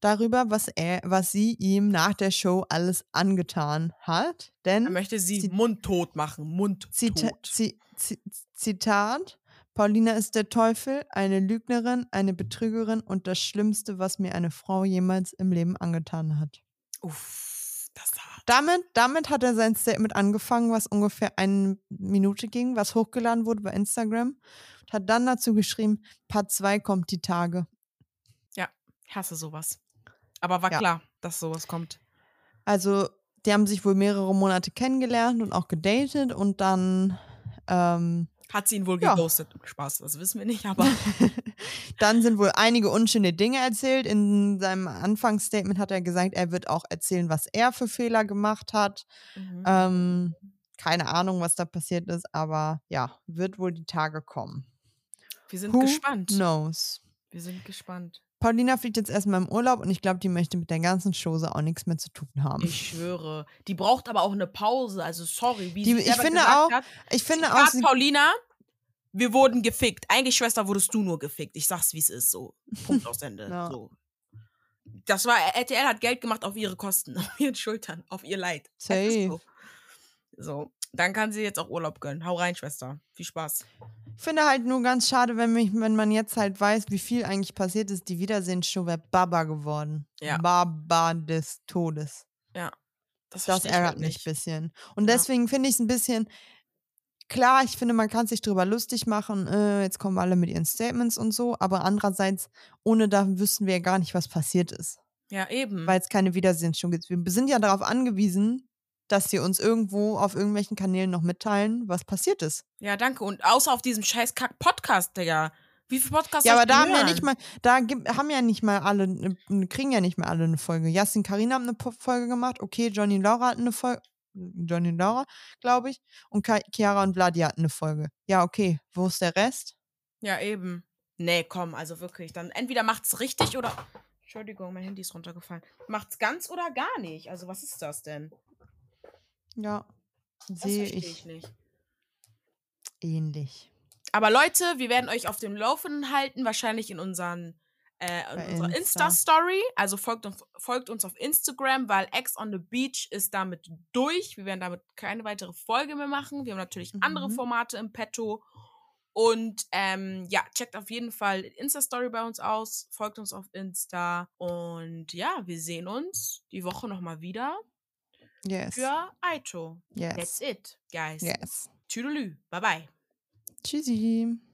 darüber, was er, was sie ihm nach der Show alles angetan hat. Er Denn möchte sie Zit- mundtot machen. Mundtot. Zita Zi Zi Zitat: Paulina ist der Teufel, eine Lügnerin, eine Betrügerin und das Schlimmste, was mir eine Frau jemals im Leben angetan hat. Uff, das war. Damit, damit hat er sein Statement angefangen, was ungefähr eine Minute ging, was hochgeladen wurde bei Instagram. Und hat dann dazu geschrieben: Part 2 kommt die Tage. Ich hasse sowas. Aber war Ja. klar, dass sowas kommt. Also, die haben sich wohl mehrere Monate kennengelernt und auch gedatet und dann. Ähm, Hat sie ihn wohl Ja. geghostet. Spaß, das wissen wir nicht, aber. Dann sind wohl einige unschöne Dinge erzählt. In seinem Anfangsstatement hat er gesagt, er wird auch erzählen, was er für Fehler gemacht hat. Mhm. Ähm, Keine Ahnung, was da passiert ist, aber ja, wird wohl die Tage kommen. Wir sind Who gespannt. knows? Wir sind gespannt. Paulina fliegt jetzt erstmal im Urlaub und ich glaube, die möchte mit der ganzen Chose auch nichts mehr zu tun haben. Ich schwöre. Die braucht aber auch eine Pause. Also sorry, wie Die- sie ich finde auch, hat. Ich finde auch, Zitat sie, Paulina, wir wurden gefickt. Eigentlich, Schwester, wurdest du nur gefickt. Ich sag's, wie es ist. So. Punkt aus Ende. Ja. So. Das war, RTL hat Geld gemacht auf ihre Kosten, auf ihren Schultern, auf ihr Leid. Safe. So. so. Dann kann sie jetzt auch Urlaub gönnen. Hau rein, Schwester. Viel Spaß. ich finde halt nur ganz schade, wenn, mich, wenn man jetzt halt weiß, wie viel eigentlich passiert ist. Die Wiedersehensshow wäre Baba geworden. Ja. Baba des Todes. Das, Das versteh ich halt ärgert mich ein bisschen. Und Ja. deswegen finde ich es ein bisschen. Klar, ich finde, man kann sich drüber lustig machen, äh, jetzt kommen alle mit ihren Statements und so, aber andererseits, ohne da wüssten wir ja gar nicht, was passiert ist, Ja, eben. weil es keine Wiedersehensshow gibt. Wir sind ja darauf angewiesen, dass sie uns irgendwo auf irgendwelchen Kanälen noch mitteilen, was passiert ist. ja, danke. Und außer auf diesem scheiß Kack-Podcast, Digga. Wie viele Podcasts Ja, aber da haben ja nicht mal, da haben ja nicht mal alle, kriegen ja nicht mehr alle eine Folge. Jasmin Karina haben eine Folge gemacht, okay, Johnny Laura hat eine Folge, Johnny Laura, glaube ich, und Chiara und Vladi hatten eine Folge. Ja, okay, wo ist der Rest? Ja, eben. Nee, komm, also wirklich. Dann entweder macht's richtig oder. Entschuldigung, mein Handy ist runtergefallen. Macht's ganz oder gar nicht. Also, was ist das denn? Ja, Das sehe verstehe ich ich nicht. ähnlich. Aber Leute, wir werden euch auf dem Laufenden halten, wahrscheinlich in unseren äh, in unserer Insta. Insta-Story. Also folgt uns, folgt uns auf Instagram, weil Ex on the Beach ist damit durch. Wir werden damit keine weitere Folge mehr machen. Wir haben natürlich andere Mhm. Formate im Petto. Und ähm, ja, checkt auf jeden Fall Insta-Story bei uns aus, folgt uns auf Insta. Und ja, wir sehen uns die Woche nochmal wieder Yes. für Aito. Yes. That's it, guys. Yes. Tüdelü. Bye bye. Tschüssi.